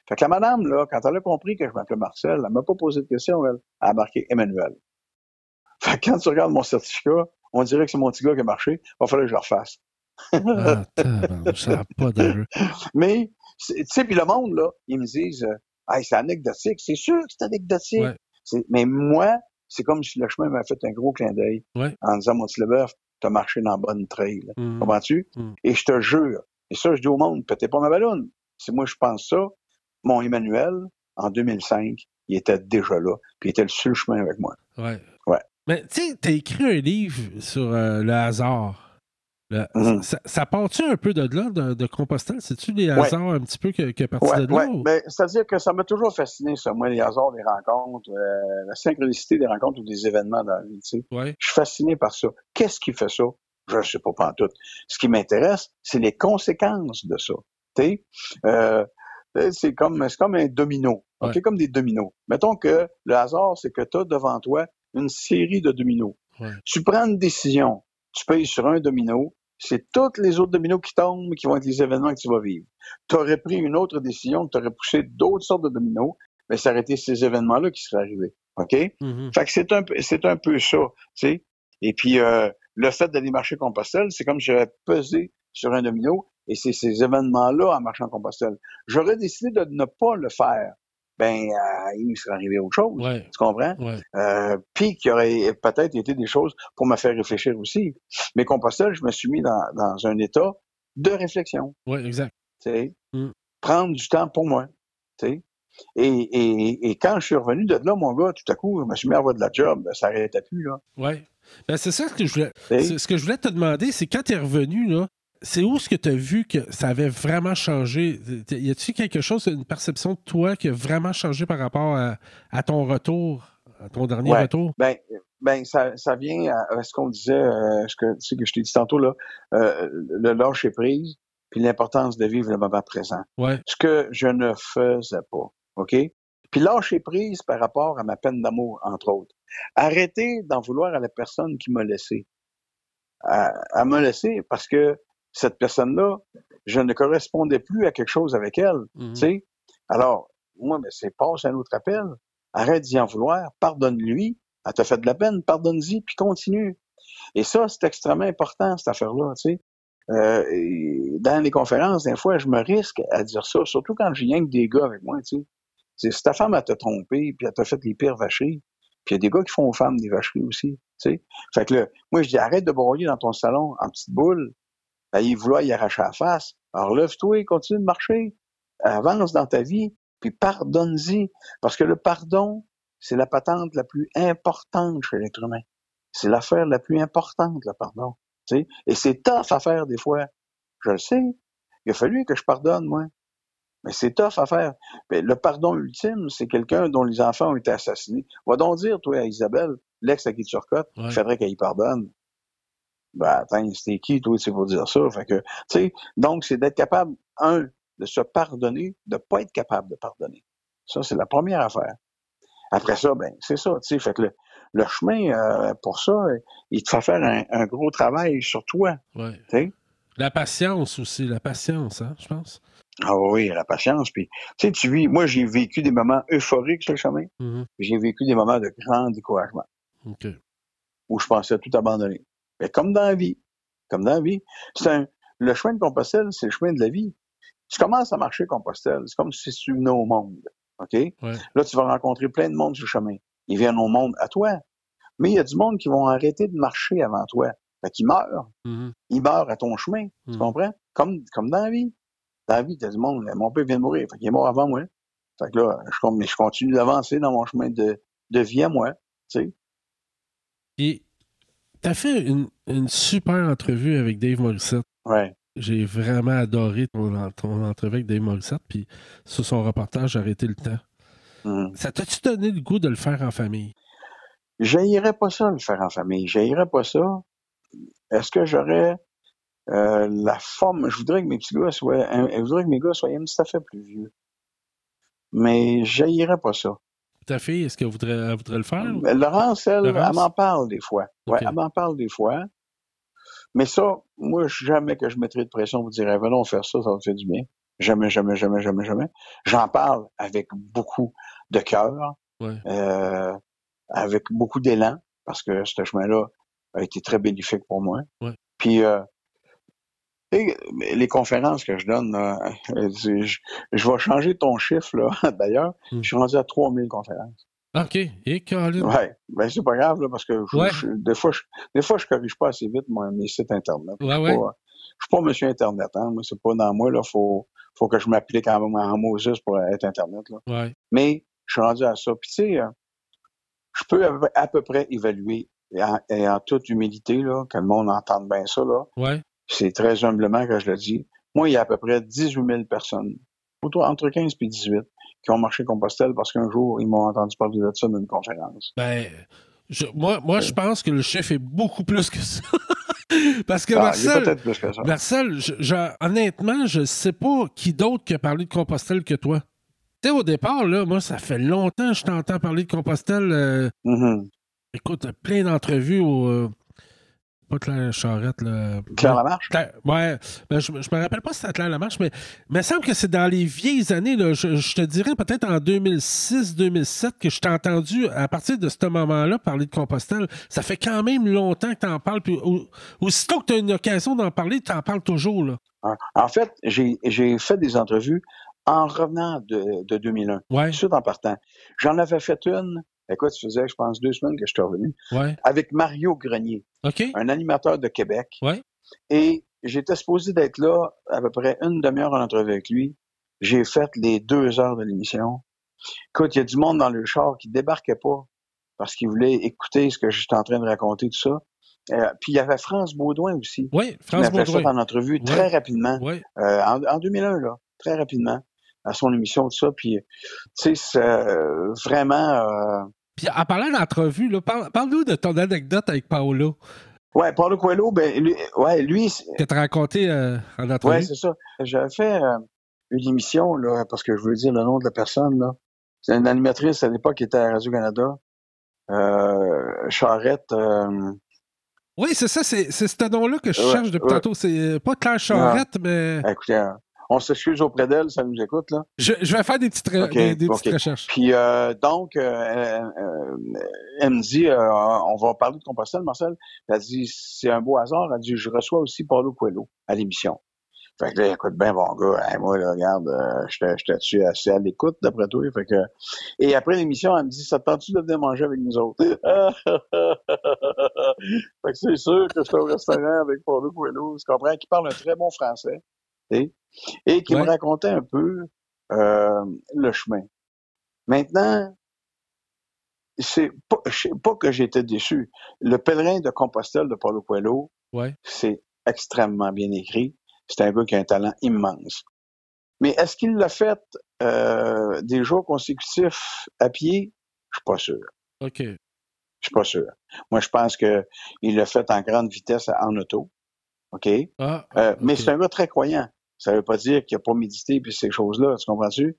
Fait que la madame, là, quand elle a compris que je m'appelais Marcel, elle m'a pas posé de question, elle. Elle a marqué Emmanuel. Fait que quand tu regardes mon certificat, on dirait que c'est mon petit gars qui a marché. Il va falloir que je le refasse. ah, ça n'a pas d'allure. Mais tu sais, puis le monde, là, ils me disent, euh, c'est anecdotique. C'est sûr que c'est anecdotique. Mais moi, c'est comme si le chemin m'avait fait un gros clin d'œil en disant, mon petit Leboeuf, t'as marché dans la bonne trail. Mmh. Comprends-tu? Mmh. Et je te jure, et ça, je dis au monde, peut-être pas ma ballonne. Si moi, je pense ça, mon Emmanuel, en 2005, il était déjà là, puis il était le seul chemin avec moi. Ouais. Ouais. Mais tu sais, t'as écrit un livre sur euh, le hasard. Mhm. Ça, part-tu un peu de là, de, de Compostelle? C'est-tu les hasards un petit peu qui est parti de là? Oui, ben, c'est-à-dire que ça m'a toujours fasciné, ça, moi, les hasards des rencontres, euh, la synchronicité des rencontres ou des événements dans la vie. Tu sais. Je suis fasciné par ça. Qu'est-ce qui fait ça? Je ne sais pas, pas en tout. Ce qui m'intéresse, c'est les conséquences de ça. Tu euh, c'est comme, comme un domino. OK? Comme des dominos. Mettons que le hasard, c'est que tu as devant toi une série de dominos. Tu prends une décision tu payes sur un domino, c'est tous les autres dominos qui tombent qui vont être les événements que tu vas vivre. Tu aurais pris une autre décision, tu aurais poussé d'autres sortes de dominos, mais ça aurait été ces événements-là qui seraient arrivés. OK? Mm-hmm. Fait que c'est un, c'est un peu ça, tu sais? Et puis, euh, le fait d'aller marcher Compostelle, c'est comme si j'avais pesé sur un domino et c'est ces événements-là en marchant Compostelle. J'aurais décidé de ne pas le faire ben euh, il serait arrivé autre chose. Tu comprends? Euh, puis qu'il y aurait peut-être été des choses pour me faire réfléchir aussi. Mais Compostelle, je me suis mis dans, dans un état de réflexion. Oui, exact. Mm. Prendre du temps pour moi. Et, et, et, quand je suis revenu de là, mon gars, tout à coup, je me suis mis à avoir de la job, ben, ça n'arrêtait plus. Oui. Ben, c'est ça que je voulais. Ce que je voulais te demander, c'est quand tu es revenu, là, c'est où ce que tu as vu que ça avait vraiment changé? Y a-t-il quelque chose, une perception de toi qui a vraiment changé par rapport à, ton retour, à ton dernier retour? Ben, ben ça, vient à, ce qu'on disait, euh, ce que, que je t'ai dit tantôt, là, euh, le lâcher prise, puis l'importance de vivre le moment présent. Ce que je ne faisais pas. OK? Puis lâcher prise par rapport à ma peine d'amour, entre autres. Arrêter d'en vouloir à la personne qui m'a laissé. À, à me laisser parce que cette personne-là, je ne correspondais plus à quelque chose avec elle. Tu sais? Alors, moi, mais c'est passe un autre appel. Arrête d'y en vouloir, pardonne-lui. Elle t'a fait de la peine, pardonne-y, puis continue. Et ça, c'est extrêmement important, cette affaire-là. Tu sais? Euh, dans les conférences, des fois, je me risque à dire ça, surtout quand je viens avec des gars avec moi. Tu sais? Si ta femme, a te trompé, puis elle t'a fait les pires vacheries, puis il y a des gars qui font aux femmes des vacheries aussi. Tu sais? Fait que là, moi, je dis, arrête de broyer dans ton salon en petite boule, ben, il voulait y arracher la face. Alors lève-toi, continue de marcher, avance dans ta vie, puis pardonne-y. Parce que le pardon, c'est la patente la plus importante chez l'être humain. C'est l'affaire la plus importante, le pardon. Et c'est tough à faire des fois. Je le sais. Il a fallu que je pardonne, moi. Mais c'est tough à faire. Mais le pardon ultime, c'est quelqu'un dont les enfants ont été assassinés. Va donc dire, toi, à Isabelle, l'ex à qui tu recotes, il faudrait qu'elle y pardonne. Ben, attends, c'était qui, toi, c'est pour dire ça? Fait que, tu sais, donc, c'est d'être capable, un, de se pardonner, de pas être capable de pardonner. Ça, c'est la première affaire. Après ça, ben, c'est ça, tu sais, fait que le, le chemin, euh, pour ça, il te fait faire un, gros travail sur toi. Ouais. La patience aussi, la patience, hein, je pense. Ah oui, la patience. Puis, tu sais, tu vis, moi, j'ai vécu des moments euphoriques sur le chemin. Mm-hmm. J'ai vécu des moments de grand découragement. Où je pensais tout abandonner. Mais comme dans la vie. Comme dans la vie. C'est un, le chemin de Compostelle, c'est le chemin de la vie. Tu commences à marcher Compostelle. C'est comme si tu venais au monde. OK? Là, tu vas rencontrer plein de monde sur le chemin. Ils viennent au monde à toi. Mais il y a du monde qui vont arrêter de marcher avant toi. Fait qu'ils meurent. Mm-hmm. Ils meurent à ton chemin. Tu mm-hmm. comprends? Comme, comme dans la vie. Dans la vie, t'as du monde, mon père vient de mourir. Fait qu'il est mort avant moi. Fait que là, je, je continue d'avancer dans mon chemin de, de vie à moi. Tu sais. Et t'as fait une, une, super entrevue avec Dave Morissette. Ouais. J'ai vraiment adoré ton, ton, entrevue avec Dave Morissette. Puis sur son reportage, j'ai arrêté le temps. Mm-hmm. Ça t'a-tu donné le goût de le faire en famille? J'haïrais pas ça, le faire en famille. J'haïrais pas ça. Est-ce que j'aurais euh, la forme? Je voudrais que mes petits gars soient, je voudrais que mes gars soient un petit fait plus vieux. Mais j'haïrais pas ça. Ta fille, est-ce qu'elle voudrait, voudrait le faire? Laurence, elle, elle m'en parle des fois. Ouais, elle m'en parle des fois. Mais ça, moi, jamais que je mettrais de pression pour dire, venons faire ça, ça va faire du bien. Jamais, jamais, jamais, jamais, jamais. J'en parle avec beaucoup de cœur. Ouais. Euh, avec beaucoup d'élan, parce que ce chemin-là a été très bénéfique pour moi. Puis, euh, les conférences que je donne, je, vais changer ton chiffre, là, d'ailleurs. Hmm. Je suis rendu à 3000 conférences. OK. Et Colin? Ouais. Ben, c'est pas grave, là, parce que des, fois, je, des fois, je corrige pas assez vite moi, mes sites Internet. Ouais, je suis pas monsieur Internet, hein. Moi, c'est pas dans moi, là. Faut, faut que je m'applique en, en Moses pour être Internet, là. Mais, je suis rendu à ça. Puis, tu sais, euh, je peux à peu près évaluer, et en, toute humilité, là, que le monde entende bien ça, là. C'est très humblement que je le dis. Moi, il y a à peu près 18 000 personnes, entre 15 et 18, qui ont marché Compostelle parce qu'un jour, ils m'ont entendu parler de ça dans une conférence. Ben, moi, moi je pense que le chef est beaucoup plus que ça. Parce que ah, Marcel, plus que ça. Marcel honnêtement, je ne sais pas qui d'autre qui a parlé de Compostelle que toi au départ, là, moi, ça fait longtemps que je t'entends parler de Compostelle. Euh, mm-hmm. Écoute, plein d'entrevues au. Pas Claire Charrette, là. Claire Lamarche? ouais. Ben, je, je me rappelle pas si c'était Claire Lamarche, mais il me semble que c'est dans les vieilles années, là, je, te dirais peut-être en 2006-2007 que je t'ai entendu, à partir de ce moment-là, parler de Compostelle. Ça fait quand même longtemps que tu en parles. Puis, aussitôt que tu as une occasion d'en parler, tu en parles toujours. Là. En fait, j'ai fait des entrevues en revenant de, de 2001. Ouais. Tout en partant. J'en avais fait une, écoute, ça faisait, je pense, deux semaines que je suis revenu, ouais. avec Mario Grenier, un animateur de Québec. Ouais. Et j'étais supposé d'être là à peu près une demi-heure en entrevue avec lui. J'ai fait les deux heures de l'émission. Écoute, il y a du monde dans le char qui débarquait pas parce qu'il voulait écouter ce que j'étais en train de raconter, tout ça. Euh, puis il y avait France Baudouin aussi. Oui, France Baudouin. fait en entrevue très rapidement. Euh, en, en, 2001, là, très rapidement à son émission, tout ça. Puis, tu sais, c'est vraiment. Euh... Puis, en parlant d'entrevue, parle, parle-nous de ton anecdote avec Paolo. Ouais, Paolo Coelho, ben, lui, ouais, lui. Tu raconté euh, en entrevue. Ouais, c'est ça. J'avais fait euh, une émission, là, parce que je veux dire le nom de la personne, là. C'est une animatrice à l'époque qui était à Radio-Canada. Euh, Charrette. Euh, oui, c'est ça, c'est, c'est ce nom-là que je cherche depuis tantôt. C'est pas Claire Charrette, mais. Écoutez, on s'excuse auprès d'elle, ça nous écoute, là. Je, vais faire des petites, des, petites recherches. Puis, euh, donc, euh, euh, elle me dit, on va parler de Compostelle, Marcel. Elle dit, c'est un beau hasard. Elle dit, je reçois aussi Paulo Coelho à l'émission. Fait que là, écoute bien, bon gars, moi, là, regarde, je j'étais dessus assez à l'écoute, d'après toi? Fait que... Et après l'émission, elle me dit, ça te tente-tu de venir manger avec nous autres? fait que c'est sûr que je suis au restaurant avec Paulo Coelho, tu comprends, qui parle un très bon français et qui me racontait un peu euh, le chemin. Maintenant, c'est pas, pas que j'étais déçu. Le pèlerin de Compostelle de Paulo Coelho, c'est extrêmement bien écrit. C'est un gars qui a un talent immense. Mais est-ce qu'il l'a fait euh, des jours consécutifs à pied? Je suis pas sûr. OK. Je suis pas sûr. Moi, je pense que il l'a fait en grande vitesse en auto. OK? Ah, Euh, Mais ok. c'est un gars très croyant. Ça veut pas dire qu'il a pas médité puis ces choses-là, tu comprends-tu?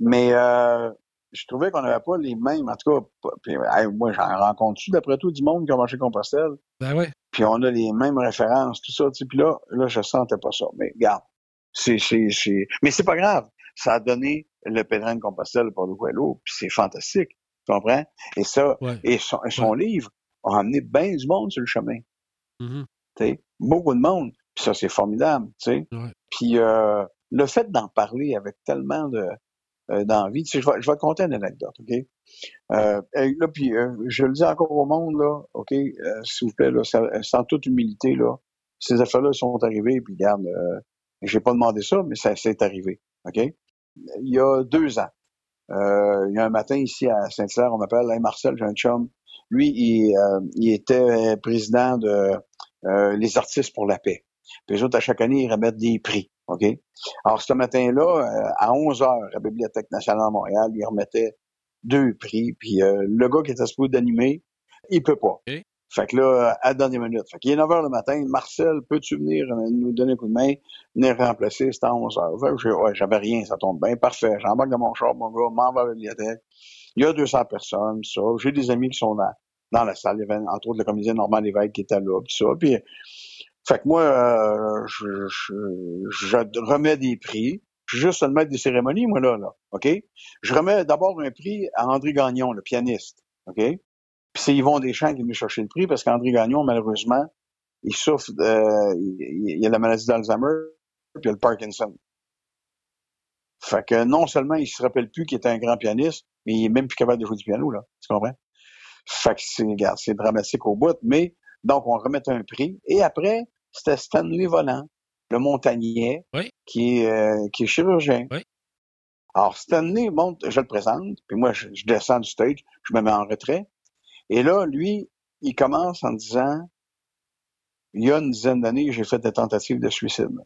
Mais euh, je trouvais qu'on n'avait pas les mêmes. En tout cas, pas- puis, hey, moi, j'en rencontre-tu d'après tout du monde qui a marché Compostelle? Ben ouais. Puis on a les mêmes références, tout ça. tu sais. Puis là, là, je sentais pas ça. Mais regarde, c'est, c'est, c'est... Mais c'est pas grave. Ça a donné le pèlerin de Compostelle pour le Coelho, puis c'est fantastique. Tu comprends? Et ça, Ouais. et son, et son livre a amené bien du monde sur le chemin. Sais. Beaucoup de monde. Puis ça, c'est formidable. tu sais. Ouais. Puis euh, le fait d'en parler avec tellement de euh, d'envie, tu sais, je vais, je vais te conter une anecdote, OK? Euh, là, puis euh, je le dis encore au monde, là, OK? Euh, S'il vous plaît, là, sans toute humilité, là, ces affaires-là sont arrivées, puis regarde, j'ai pas demandé ça, mais ça c'est arrivé, OK? Il y a deux ans, il y a un matin ici à Saint-Hilaire, on m'appelle, hey, Marcel, j'ai un chum. Lui, il, il était président de les artistes pour la paix. Puis les autres, à chaque année, ils remettent des prix. OK? Alors, ce matin-là, euh, à 11 heures, à la Bibliothèque nationale de Montréal, ils remettaient deux prix. Puis euh, le gars qui était supposé d'animer, il peut pas. Fait que là, à la dernière minute. Fait qu'il est 9 heures le matin. Marcel, peux-tu venir euh, nous donner un coup de main? Venir remplacer, c'était à 11 heures. Fait que j'ai- ouais, j'avais rien, ça tombe bien. Parfait. J'embarque dans mon char, mon gars, m'en vais à la bibliothèque. Il y a 200 personnes, ça. J'ai des amis qui sont dans, dans la salle. Entre autres, le comédien Normand Lévesque qui était là, puis ça. Puis, fait que moi, euh, je, je, je remets des prix. Je suis juste le maître des cérémonies, moi, là, là. OK? Je remets d'abord un prix à André Gagnon, le pianiste. OK? Puis c'est Yvon Deschamps qui est venu chercher le prix parce qu'André Gagnon, malheureusement, il souffre, euh, il, il a la maladie d'Alzheimer puis le Parkinson. Fait que non seulement il se rappelle plus qu'il était un grand pianiste, mais il est même plus capable de jouer du piano, là. Tu comprends? Fait que c'est, c'est dramatique au bout, mais donc on remet un prix. Et après, c'était Stanley Volant, le montagnais, Oui. qui est, euh, qui est chirurgien. Oui. Alors, Stanley monte, je le présente, puis moi, je, je descends du stage, je me mets en retrait. Et là, lui, il commence en disant, il y a une dizaine d'années, j'ai fait des tentatives de suicide.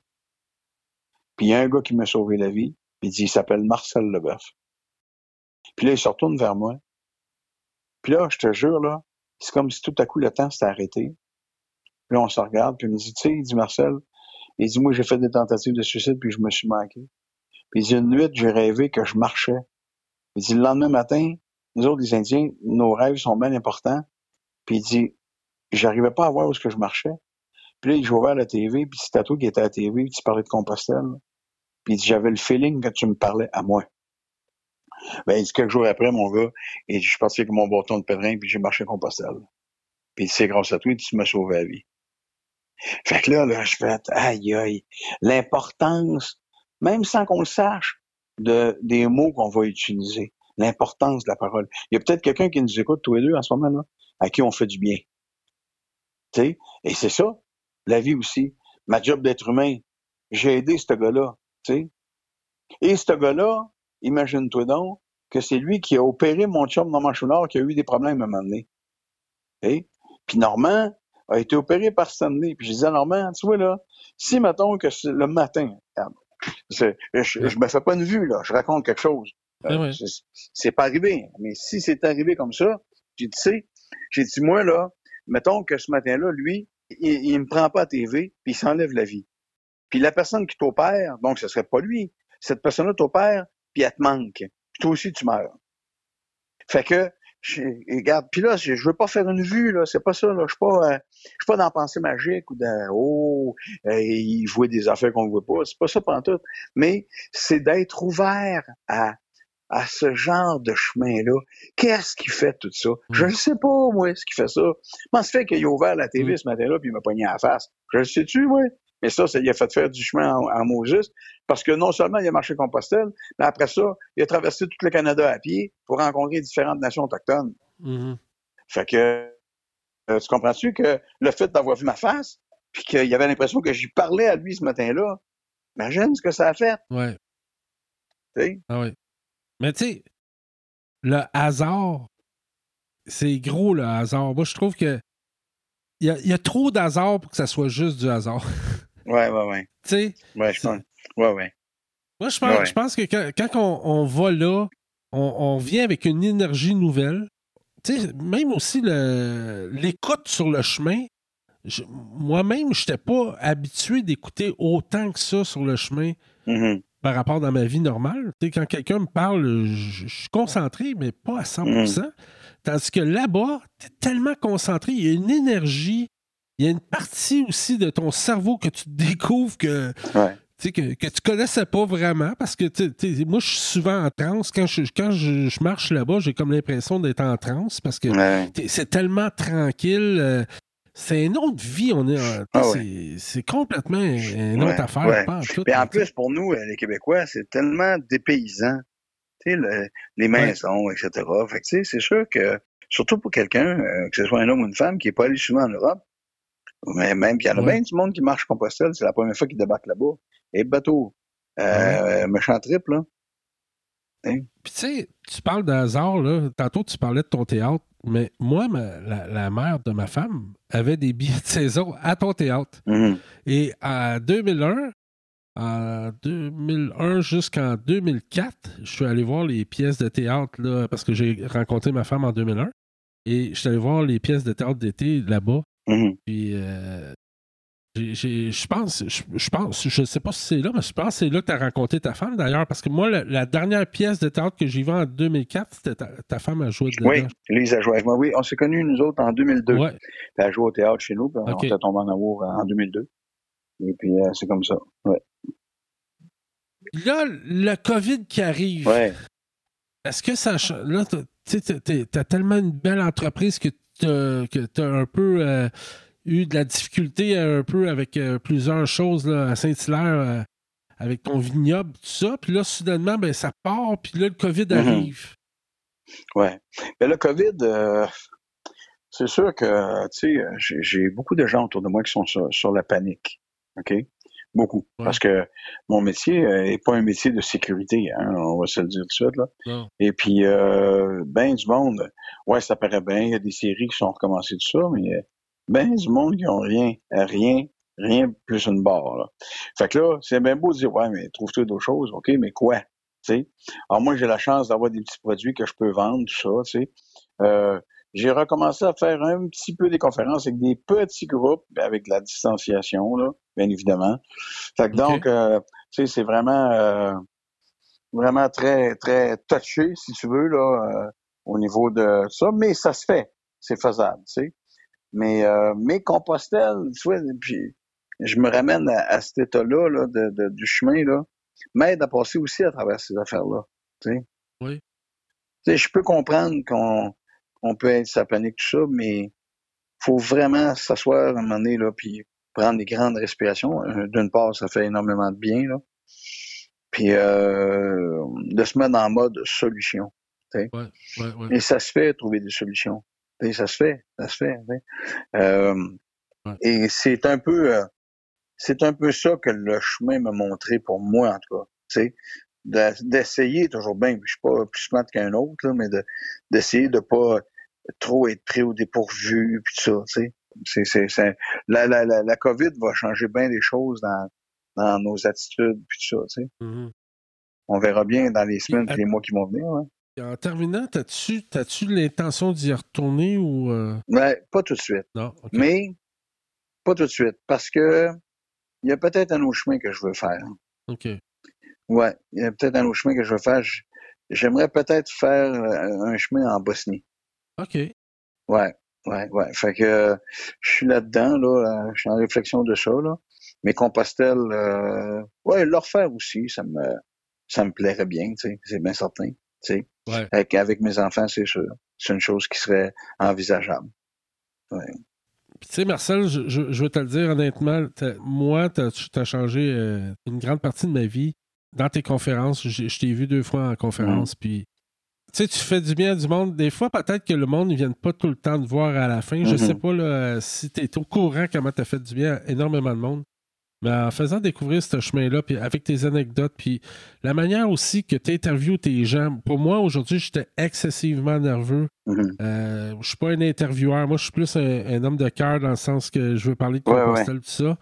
Puis il y a un gars qui m'a sauvé la vie, puis il dit, il s'appelle Marcel Leboeuf. Puis là, il se retourne vers moi. Puis là, je te jure, là, c'est comme si tout à coup le temps s'était arrêté. Puis là, on se regarde, puis il me dit, tu sais, il dit Marcel, il dit, moi, j'ai fait des tentatives de suicide, puis je me suis manqué. Puis il dit, une nuit, j'ai rêvé que je marchais. Il dit, le lendemain matin, nous autres, les Indiens, nos rêves sont bien importants. Puis il dit, j'arrivais pas à voir où est-ce que je marchais. Puis là, il ouvert la TV, puis c'était toi qui étais à la TV, puis tu parlais de Compostelle. Puis il dit, j'avais le feeling que tu me parlais à moi. Ben, il dit, quelques jours après, mon gars, et je suis parti avec mon bâton de pèlerin, puis j'ai marché à Compostelle. Puis c'est grâce à toi, tu m'as sauvé la vie. Fait que là, là, je fais, aïe, aïe, l'importance, même sans qu'on le sache, de, des mots qu'on va utiliser, l'importance de la parole. Il y a peut-être quelqu'un qui nous écoute tous les deux en ce moment-là, à qui on fait du bien. Tu sais? Et c'est ça, la vie aussi. Ma job d'être humain, j'ai aidé ce gars-là. Et ce gars-là, imagine-toi donc que c'est lui qui a opéré mon chum Normand Chouinard qui a eu des problèmes à un moment donné. Puis Normand a été opéré par Stanley. Puis je disais Normand, tu vois là, si mettons que c'est le matin, je, je me fais pas une vue, là, je raconte quelque chose. Euh, C'est pas arrivé. Mais si c'est arrivé comme ça, j'ai dit, tu sais, j'ai dit, moi, là, mettons que ce matin-là, lui, il, il me prend pas à TV, puis il s'enlève la vie. Puis la personne qui t'opère, donc ce serait pas lui, cette personne-là t'opère, puis elle te manque. Puis toi aussi, tu meurs. Fait que, je, regarde, puis là, je, veux pas faire une vue, là, c'est pas ça, là, je suis pas, euh, je suis pas dans la pensée magique ou dans, oh, euh, il voit des affaires qu'on ne voit pas, c'est pas ça tout. Mais c'est d'être ouvert à, à ce genre de chemin-là. Qu'est-ce qui fait tout ça? Je ne sais pas, moi, ce qui fait ça. Comment se fait qu'il a ouvert la TV Mm. ce matin-là puis il m'a pogné à la face? Je le sais-tu, moi? Mais ça, ça, il a fait faire du chemin en, en Moses, parce que non seulement il a marché Compostelle, mais après ça, il a traversé tout le Canada à pied pour rencontrer différentes nations autochtones. Mhm. Fait que, euh, tu comprends-tu que le fait d'avoir vu ma face, puis qu'il y avait l'impression que j'y parlais à lui ce matin-là, imagine ce que ça a fait, Ouais. Ah ouais. Mais tu sais, le hasard, c'est gros le hasard. Moi, je trouve que il y y a trop d'hasard pour que ça soit juste du hasard. Ouais, ouais, ouais. tu sais, Ouais, je pense. Ouais, ouais. Moi, je pense, je pense que quand, on, va là, on, vient avec une énergie nouvelle. Tu sais, même aussi l'écoute sur le chemin. Moi-même, je n'étais pas habitué d'écouter autant que ça sur le chemin mm-hmm. par rapport à ma vie normale. Tu sais, quand quelqu'un me parle, je, suis concentré, mais pas à 100 mm-hmm. Tandis que là-bas, tu es tellement concentré, il y a une énergie, il y a une partie aussi de ton cerveau que tu découvres que que, que tu connaissais pas vraiment parce que moi, je suis souvent en transe. Quand je, quand je, marche là-bas, j'ai comme l'impression d'être en transe parce que c'est tellement tranquille. Euh, c'est une autre vie. On est, ah c'est, complètement une autre affaire. en plus, pour nous, euh, les Québécois, c'est tellement dépaysant. les maisons, etc. Fait c'est sûr que, surtout pour quelqu'un, euh, que ce soit un homme ou une femme, qui n'est pas allé souvent en Europe, mais même qu'il y en a bien du monde qui marche Compostelle, c'est la première fois qu'il débarque là-bas. Et bateau. Euh, Méchant trip, là. Hein? Puis tu sais, tu parles d'hasard, là. Tantôt, tu parlais de ton théâtre, mais moi, la, mère de ma femme avait des billets de saison à ton théâtre. Mm-hmm. Et en 2001, en 2001 jusqu'en 2004, je suis allé voir les pièces de théâtre, là, parce que j'ai rencontré ma femme en 2001. Et je suis allé voir les pièces de théâtre d'été là-bas. Mm-hmm. Puis euh, je pense, je pense, je sais pas si c'est là, mais je pense que c'est là que tu as rencontré ta femme d'ailleurs, parce que moi, la, dernière pièce de théâtre que j'ai vue en 2004, c'était ta, femme a joué dedans. Oui, Lise a joué avec moi. Oui, on s'est connus nous autres en 2002. Ouais. Elle a joué au théâtre chez nous, puis on s'est tombé en amour en 2002. Et puis, euh, c'est comme ça. Ouais. Là, le COVID qui arrive. Ouais. Est-ce que ça. Là, tu as tellement une belle entreprise que tu as, un peu. Euh, eu de la difficulté un peu avec euh, plusieurs choses là, à Saint-Hilaire, euh, avec ton vignoble, tout ça. Puis là, soudainement, ben, ça part, puis là, le COVID mm-hmm. arrive. Oui. Mais le COVID, euh, c'est sûr que, tu sais, j'ai beaucoup de gens autour de moi qui sont sur, la panique. OK? Beaucoup. Parce que mon métier n'est pas un métier de sécurité, hein, on va se le dire tout de suite. Là. Et puis, ben du monde, ouais, ça paraît bien, il y a des séries qui sont recommencées, tout ça, mais ben du monde qui ont rien, rien, rien plus une barre. Là. Fait que là, c'est bien beau de dire, ouais, mais trouve-toi d'autres choses, OK, mais quoi? Alors moi, j'ai la chance d'avoir des petits produits que je peux vendre, tout ça, tu sais. Euh, j'ai recommencé à faire un petit peu des conférences avec des petits groupes, avec de la distanciation, là, bien évidemment. Fait que donc, euh, tu sais, c'est vraiment, euh, vraiment très, très touché, si tu veux, là, euh, au niveau de ça, mais ça se fait, c'est faisable, tu sais. Mais, euh, mes Compostelle, tu vois, puis je me ramène à, cet état-là là, de, du chemin, là, m'aide à passer aussi à travers ces affaires-là. Tu sais. Oui. Tu sais, je peux comprendre qu'on on peut être sa panique, tout ça, mais faut vraiment s'asseoir à un moment donné, là, puis prendre des grandes respirations. Euh, d'une part, ça fait énormément de bien, là. Puis euh, de se mettre en mode solution. Tu sais. Ouais, ouais, ouais. Et ça se fait trouver des solutions ça se fait, ça se fait. Euh, et c'est un peu, euh, c'est un peu ça que le chemin m'a montré pour moi en tout cas. D'essayer toujours bien. Je suis pas plus smart qu'un autre, là, mais de, d'essayer de pas trop être pris au dépourvu puis tout ça. Tu sais. C'est, la, la, la, la, COVID va changer bien des choses dans, dans nos attitudes puis tout ça. Tu sais. Mm-hmm. On verra bien dans les semaines et les mois qui vont venir. Hein. En terminant, as-tu as l'intention d'y retourner ou. Euh? pas tout de suite. Non. Mais pas tout de suite. Parce que il y a peut-être un autre chemin que je veux faire. OK. Ouais, il y a peut-être un autre chemin que je veux faire. J'aimerais peut-être faire euh, un chemin en Bosnie. OK. Ouais, ouais, ouais. Fait que je suis là-dedans, là, je suis en réflexion de ça, là. Mais Compostelle, euh, ouais, le refaire aussi, ça me ça me plairait bien, tu sais, c'est bien certain. Tu sais. Avec, mes enfants, c'est sûr. C'est une chose qui serait envisageable. Tu sais, Marcel, je, je, veux te le dire honnêtement, moi, tu as, changé euh, une grande partie de ma vie dans tes conférences. Je, t'ai vu deux fois en conférence, puis tu sais, tu fais du bien du monde. Des fois, peut-être que le monde ne vient pas tout le temps te voir à la fin. Je mm-hmm. sais pas là, si tu es au courant comment tu as fait du bien à énormément de monde. Mais en faisant découvrir ce chemin-là, puis avec tes anecdotes, puis la manière aussi que tu interviews tes gens, pour moi, aujourd'hui, j'étais excessivement nerveux Mhm. Euh, je suis pas un intervieweur. Moi, je suis plus un, un homme de cœur dans le sens que je veux parler de Ouais, Compostelle, tout ça.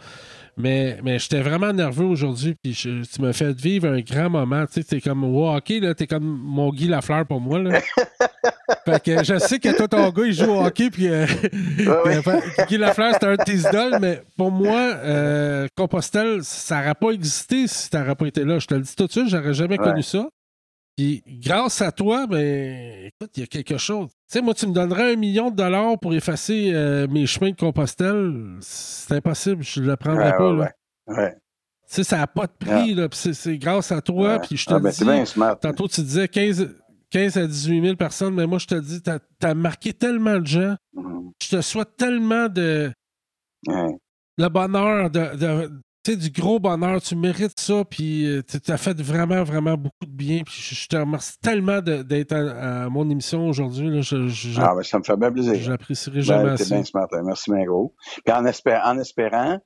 Mais, mais j'étais vraiment nerveux aujourd'hui. Puis je- tu m'as fait vivre un grand moment. Tu sais, t'es comme au hockey, là. T'es comme mon Guy Lafleur pour moi, là. fait que je sais que toi, ton gars, il joue au hockey. Puis euh, ouais. puis, Guy Lafleur, c'est un de tes idoles. Mais pour moi, euh, Compostelle, ça n'aurait pas existé si tu n'aurais pas été là. Je te le dis tout de suite, j'aurais jamais connu ça. Puis grâce à toi, ben, écoute, il y a quelque chose. Tu sais, moi, tu me donnerais un million de dollars pour effacer euh, mes chemins de Compostelle. C'est impossible, je ne le prendrais Ouais, pas. ouais, là. ouais. Tu sais, ça n'a pas de prix, là, puis c'est- grâce à toi. Puis je te Ah, ben, dis, c'est bien smart. tantôt tu disais 15, 15 à 18 000 personnes, mais moi je te dis, tu as, marqué tellement de gens. Mhm. Je te souhaite tellement de le bonheur, de, sais, du gros bonheur. Tu mérites ça, puis euh, tu as fait vraiment, vraiment beaucoup de bien. Puis je, je te remercie tellement d'être à, à mon émission aujourd'hui. Ah, ben, ça me fait bien plaisir. je l'apprécierai jamais Ben, assez. bien smart. hein. Merci bien gros. Puis en, espé- en espérant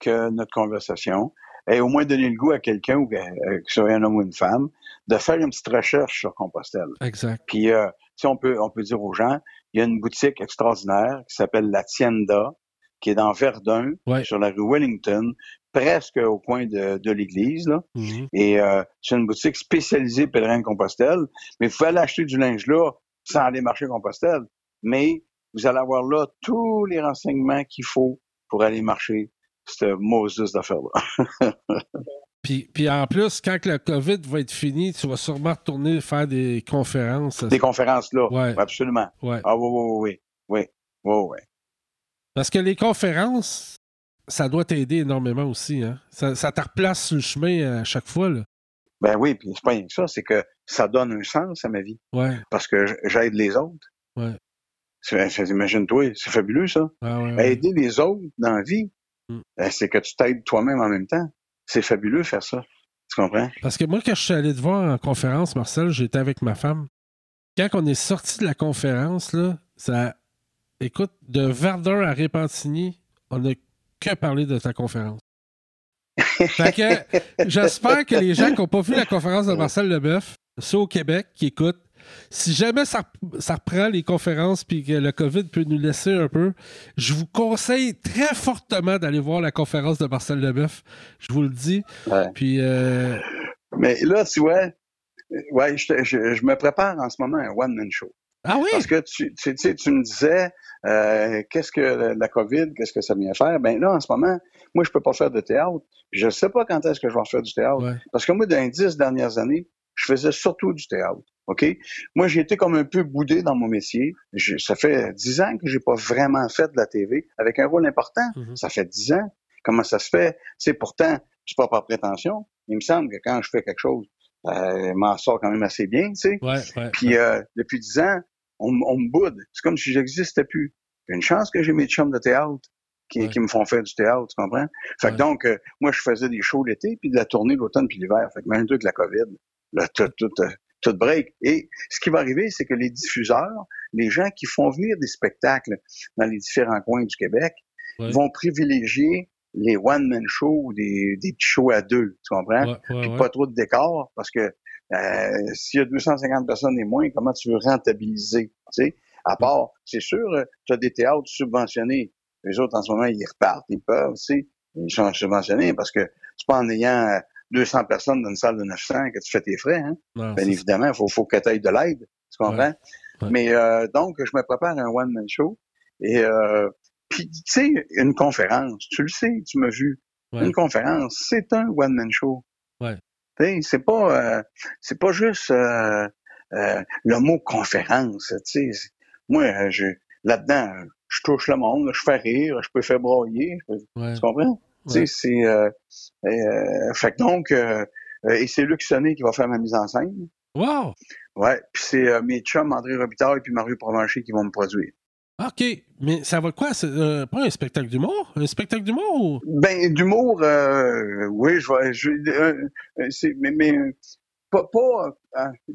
que notre conversation ait au moins donné le goût à quelqu'un, ou que, euh, que ce soit un homme ou une femme, de faire une petite recherche sur Compostelle. Exact. Puis, euh, sais, on peut, on peut dire aux gens, il y a une boutique extraordinaire qui s'appelle La Tienda, qui est dans Verdun, Ouais. sur la rue Wellington, presque au coin de, de l'église, là. Mhm. Et euh, c'est une boutique spécialisée pèlerin de Compostelle. Mais vous pouvez aller acheter du linge là sans aller marcher Compostelle. Mais vous allez avoir là tous les renseignements qu'il faut pour aller marcher cette Moses d'affaires-là. Puis, puis en plus, quand le COVID va être fini, tu vas sûrement retourner faire des conférences. Des conférences là. Ouais. Absolument. Ouais. Ah oui, oui, oui, oui. Oui, oui, oui. Parce que les conférences, ça doit t'aider énormément aussi. Hein? Ça, ça te replace sur le chemin à chaque fois. Là. Ben oui, puis c'est pas rien que ça, c'est que ça donne un sens à ma vie. Ouais. Parce que j'aide les autres. Ouais. Imagine-toi, c'est fabuleux ça. Ah, ouais. Aider les autres dans la vie, Mm. ben, c'est que tu t'aides toi-même en même temps. C'est fabuleux faire ça. Tu comprends? Parce que moi, quand je suis allé te voir en conférence, Marcel, j'étais avec ma femme. Quand on est sorti de la conférence, là, ça. Écoute, de Verdun à Répentigny, on n'a que parlé de ta conférence. j'espère que les gens qui n'ont pas vu la conférence de Marcel Leboeuf, ceux au Québec qui écoutent, si jamais ça, ça reprend les conférences puis que le COVID peut nous laisser un peu, je vous conseille très fortement d'aller voir la conférence de Marcel Leboeuf. Je vous le dis. Ouais. Puis euh, Mais là, tu vois, ouais, je, te- je- je me prépare en ce moment un one-man show. Ah oui? Parce que tu, tu, tu sais, tu me disais, euh, qu'est-ce que la, COVID, qu'est-ce que ça vient faire? Ben là, en ce moment, moi, je peux pas faire de théâtre. Je sais pas quand est-ce que je vais en faire du théâtre. Ouais. Parce que moi, dans les dix dernières années, je faisais surtout du théâtre. OK? Moi, j'ai été comme un peu boudé dans mon métier. Je- ça fait dix ans que j'ai pas vraiment fait de la TV avec un rôle important. Mhm. Ça fait dix ans. Comment ça se fait? Tu sais, pourtant, c'est pas par prétention. Il me semble que quand je fais quelque chose, euh, m'en sors quand même assez bien, tu sais. Ouais, ouais. Puis euh, depuis dix ans, on, on me boude. C'est comme si j'existais plus. Une chance que j'ai mes chums de théâtre qui, Ouais. qui me font faire du théâtre, tu comprends? Fait que Ouais. donc, euh, moi, je faisais des shows l'été, puis de la tournée l'automne puis l'hiver. Fait que même avec la COVID, là, tout, tout, euh, tout break. Et ce qui va arriver, c'est que les diffuseurs, les gens qui font venir des spectacles dans les différents coins du Québec, Ouais. vont privilégier les one-man shows ou des, des petits shows à deux, tu comprends? Puis pas trop de décor, parce que euh, s'il y a 250 personnes et moins, comment tu veux rentabiliser? Tu sais? À part, c'est sûr, tu as des théâtres subventionnés. Les autres, en ce moment, ils repartent, ils peuvent, tu sais. Ils sont subventionnés parce que c'est pas en ayant euh, 200 personnes dans une salle de 900 que tu fais tes frais, hein. Bien évidemment, il faut, faut que tu de l'aide, tu comprends? Ouais. Ouais. Mais euh, donc, je me prépare un one-man show. Et euh, puis, tu sais, une conférence, tu le sais, tu m'as vu. Une conférence, c'est un one-man show. Ouais. C'est pas, euh, c'est pas juste euh, euh, le mot conférence. Tu sais, moi, euh, je, là-dedans, je touche le monde, je fais rire, je peux faire broyer, ouais. tu comprends? Ouais. c'est, euh, euh, fait que donc, et c'est Luc Sonné qui va faire ma mise en scène. Wow! Ouais, puis c'est mes chums André Robitaille et puis Mario Provencher qui vont me produire. OK. Mais ça va quoi? C'est euh, pas un spectacle d'humour? Un spectacle d'humour ou? Ben, d'humour, euh, oui, je vais, je, euh, mais, mais pas, pas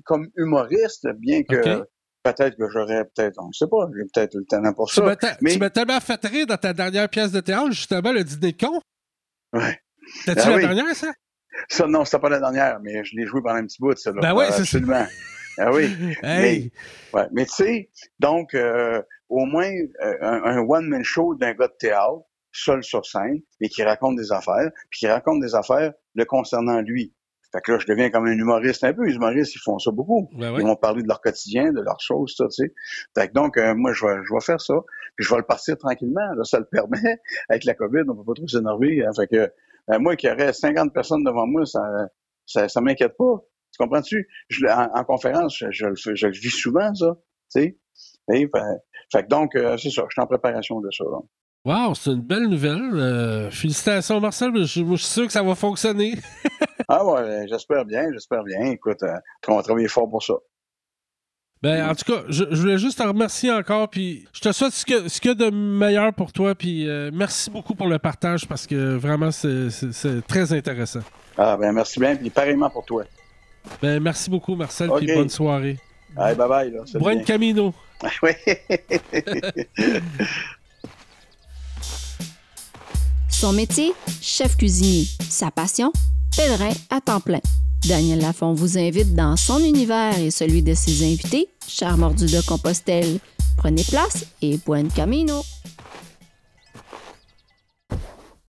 comme humoriste, bien que peut-être que j'aurais peut-être, on ne sait pas, j'ai peut-être le talent pour Tu ça. ta- mais- tu m'as tellement fait rire dans ta dernière pièce de théâtre, justement, le dîner de con. Ouais. T'as-tu Ah la oui. dernière, ça? Ça, non, c'était pas la dernière, mais je l'ai joué pendant un petit bout, ça. Là. Ben ouais, Euh, c'est ça. Absolument. Ah oui. Hey! Mais, ouais, mais tu sais, donc, euh, au moins, euh, un, un one-man show d'un gars de théâtre, seul sur scène, mais qui raconte des affaires, puis qui raconte des affaires le concernant lui. Fait que là, je deviens comme un humoriste un peu. Les humoristes, ils font ça beaucoup. Ben Ils vont parler de leur quotidien, de leurs choses, ça, tu sais. Fait que donc, euh, moi, je vais, je vais faire ça. Puis je vais le partir tranquillement. Là, ça le permet. Avec la COVID, on peut pas trop s'énerver. hein. Fait que euh, moi, qu'il y aurait 50 personnes devant moi, ça ça, ça m'inquiète pas. Tu comprends-tu? En, en conférence, je, je le fais, je le vis souvent, ça. Tu sais. Et, fait, fait que donc, euh, c'est ça. Je suis en préparation de ça. donc. Wow, c'est une belle nouvelle. Euh, félicitations, Marcel. Je, je suis sûr que ça va fonctionner. Ah ouais, j'espère bien, j'espère bien. Écoute, euh, on va travailler fort pour ça. Ben, en tout cas, je, je voulais juste te remercier encore, puis je te souhaite ce que, ce qu'il y a de meilleur pour toi, puis euh, merci beaucoup pour le partage, parce que vraiment, c'est- très intéressant. Ah ben merci bien, puis pareillement pour toi. Ben, merci beaucoup, Marcel, puis bonne soirée. Allez, bye bye. Là, bien. Camino. Son métier, chef cuisinier. Sa passion, pèlerin à temps plein. Daniel Lafont vous invite dans son univers et celui de ses invités, Cher Mordu de Compostelle. Prenez place et buen camino!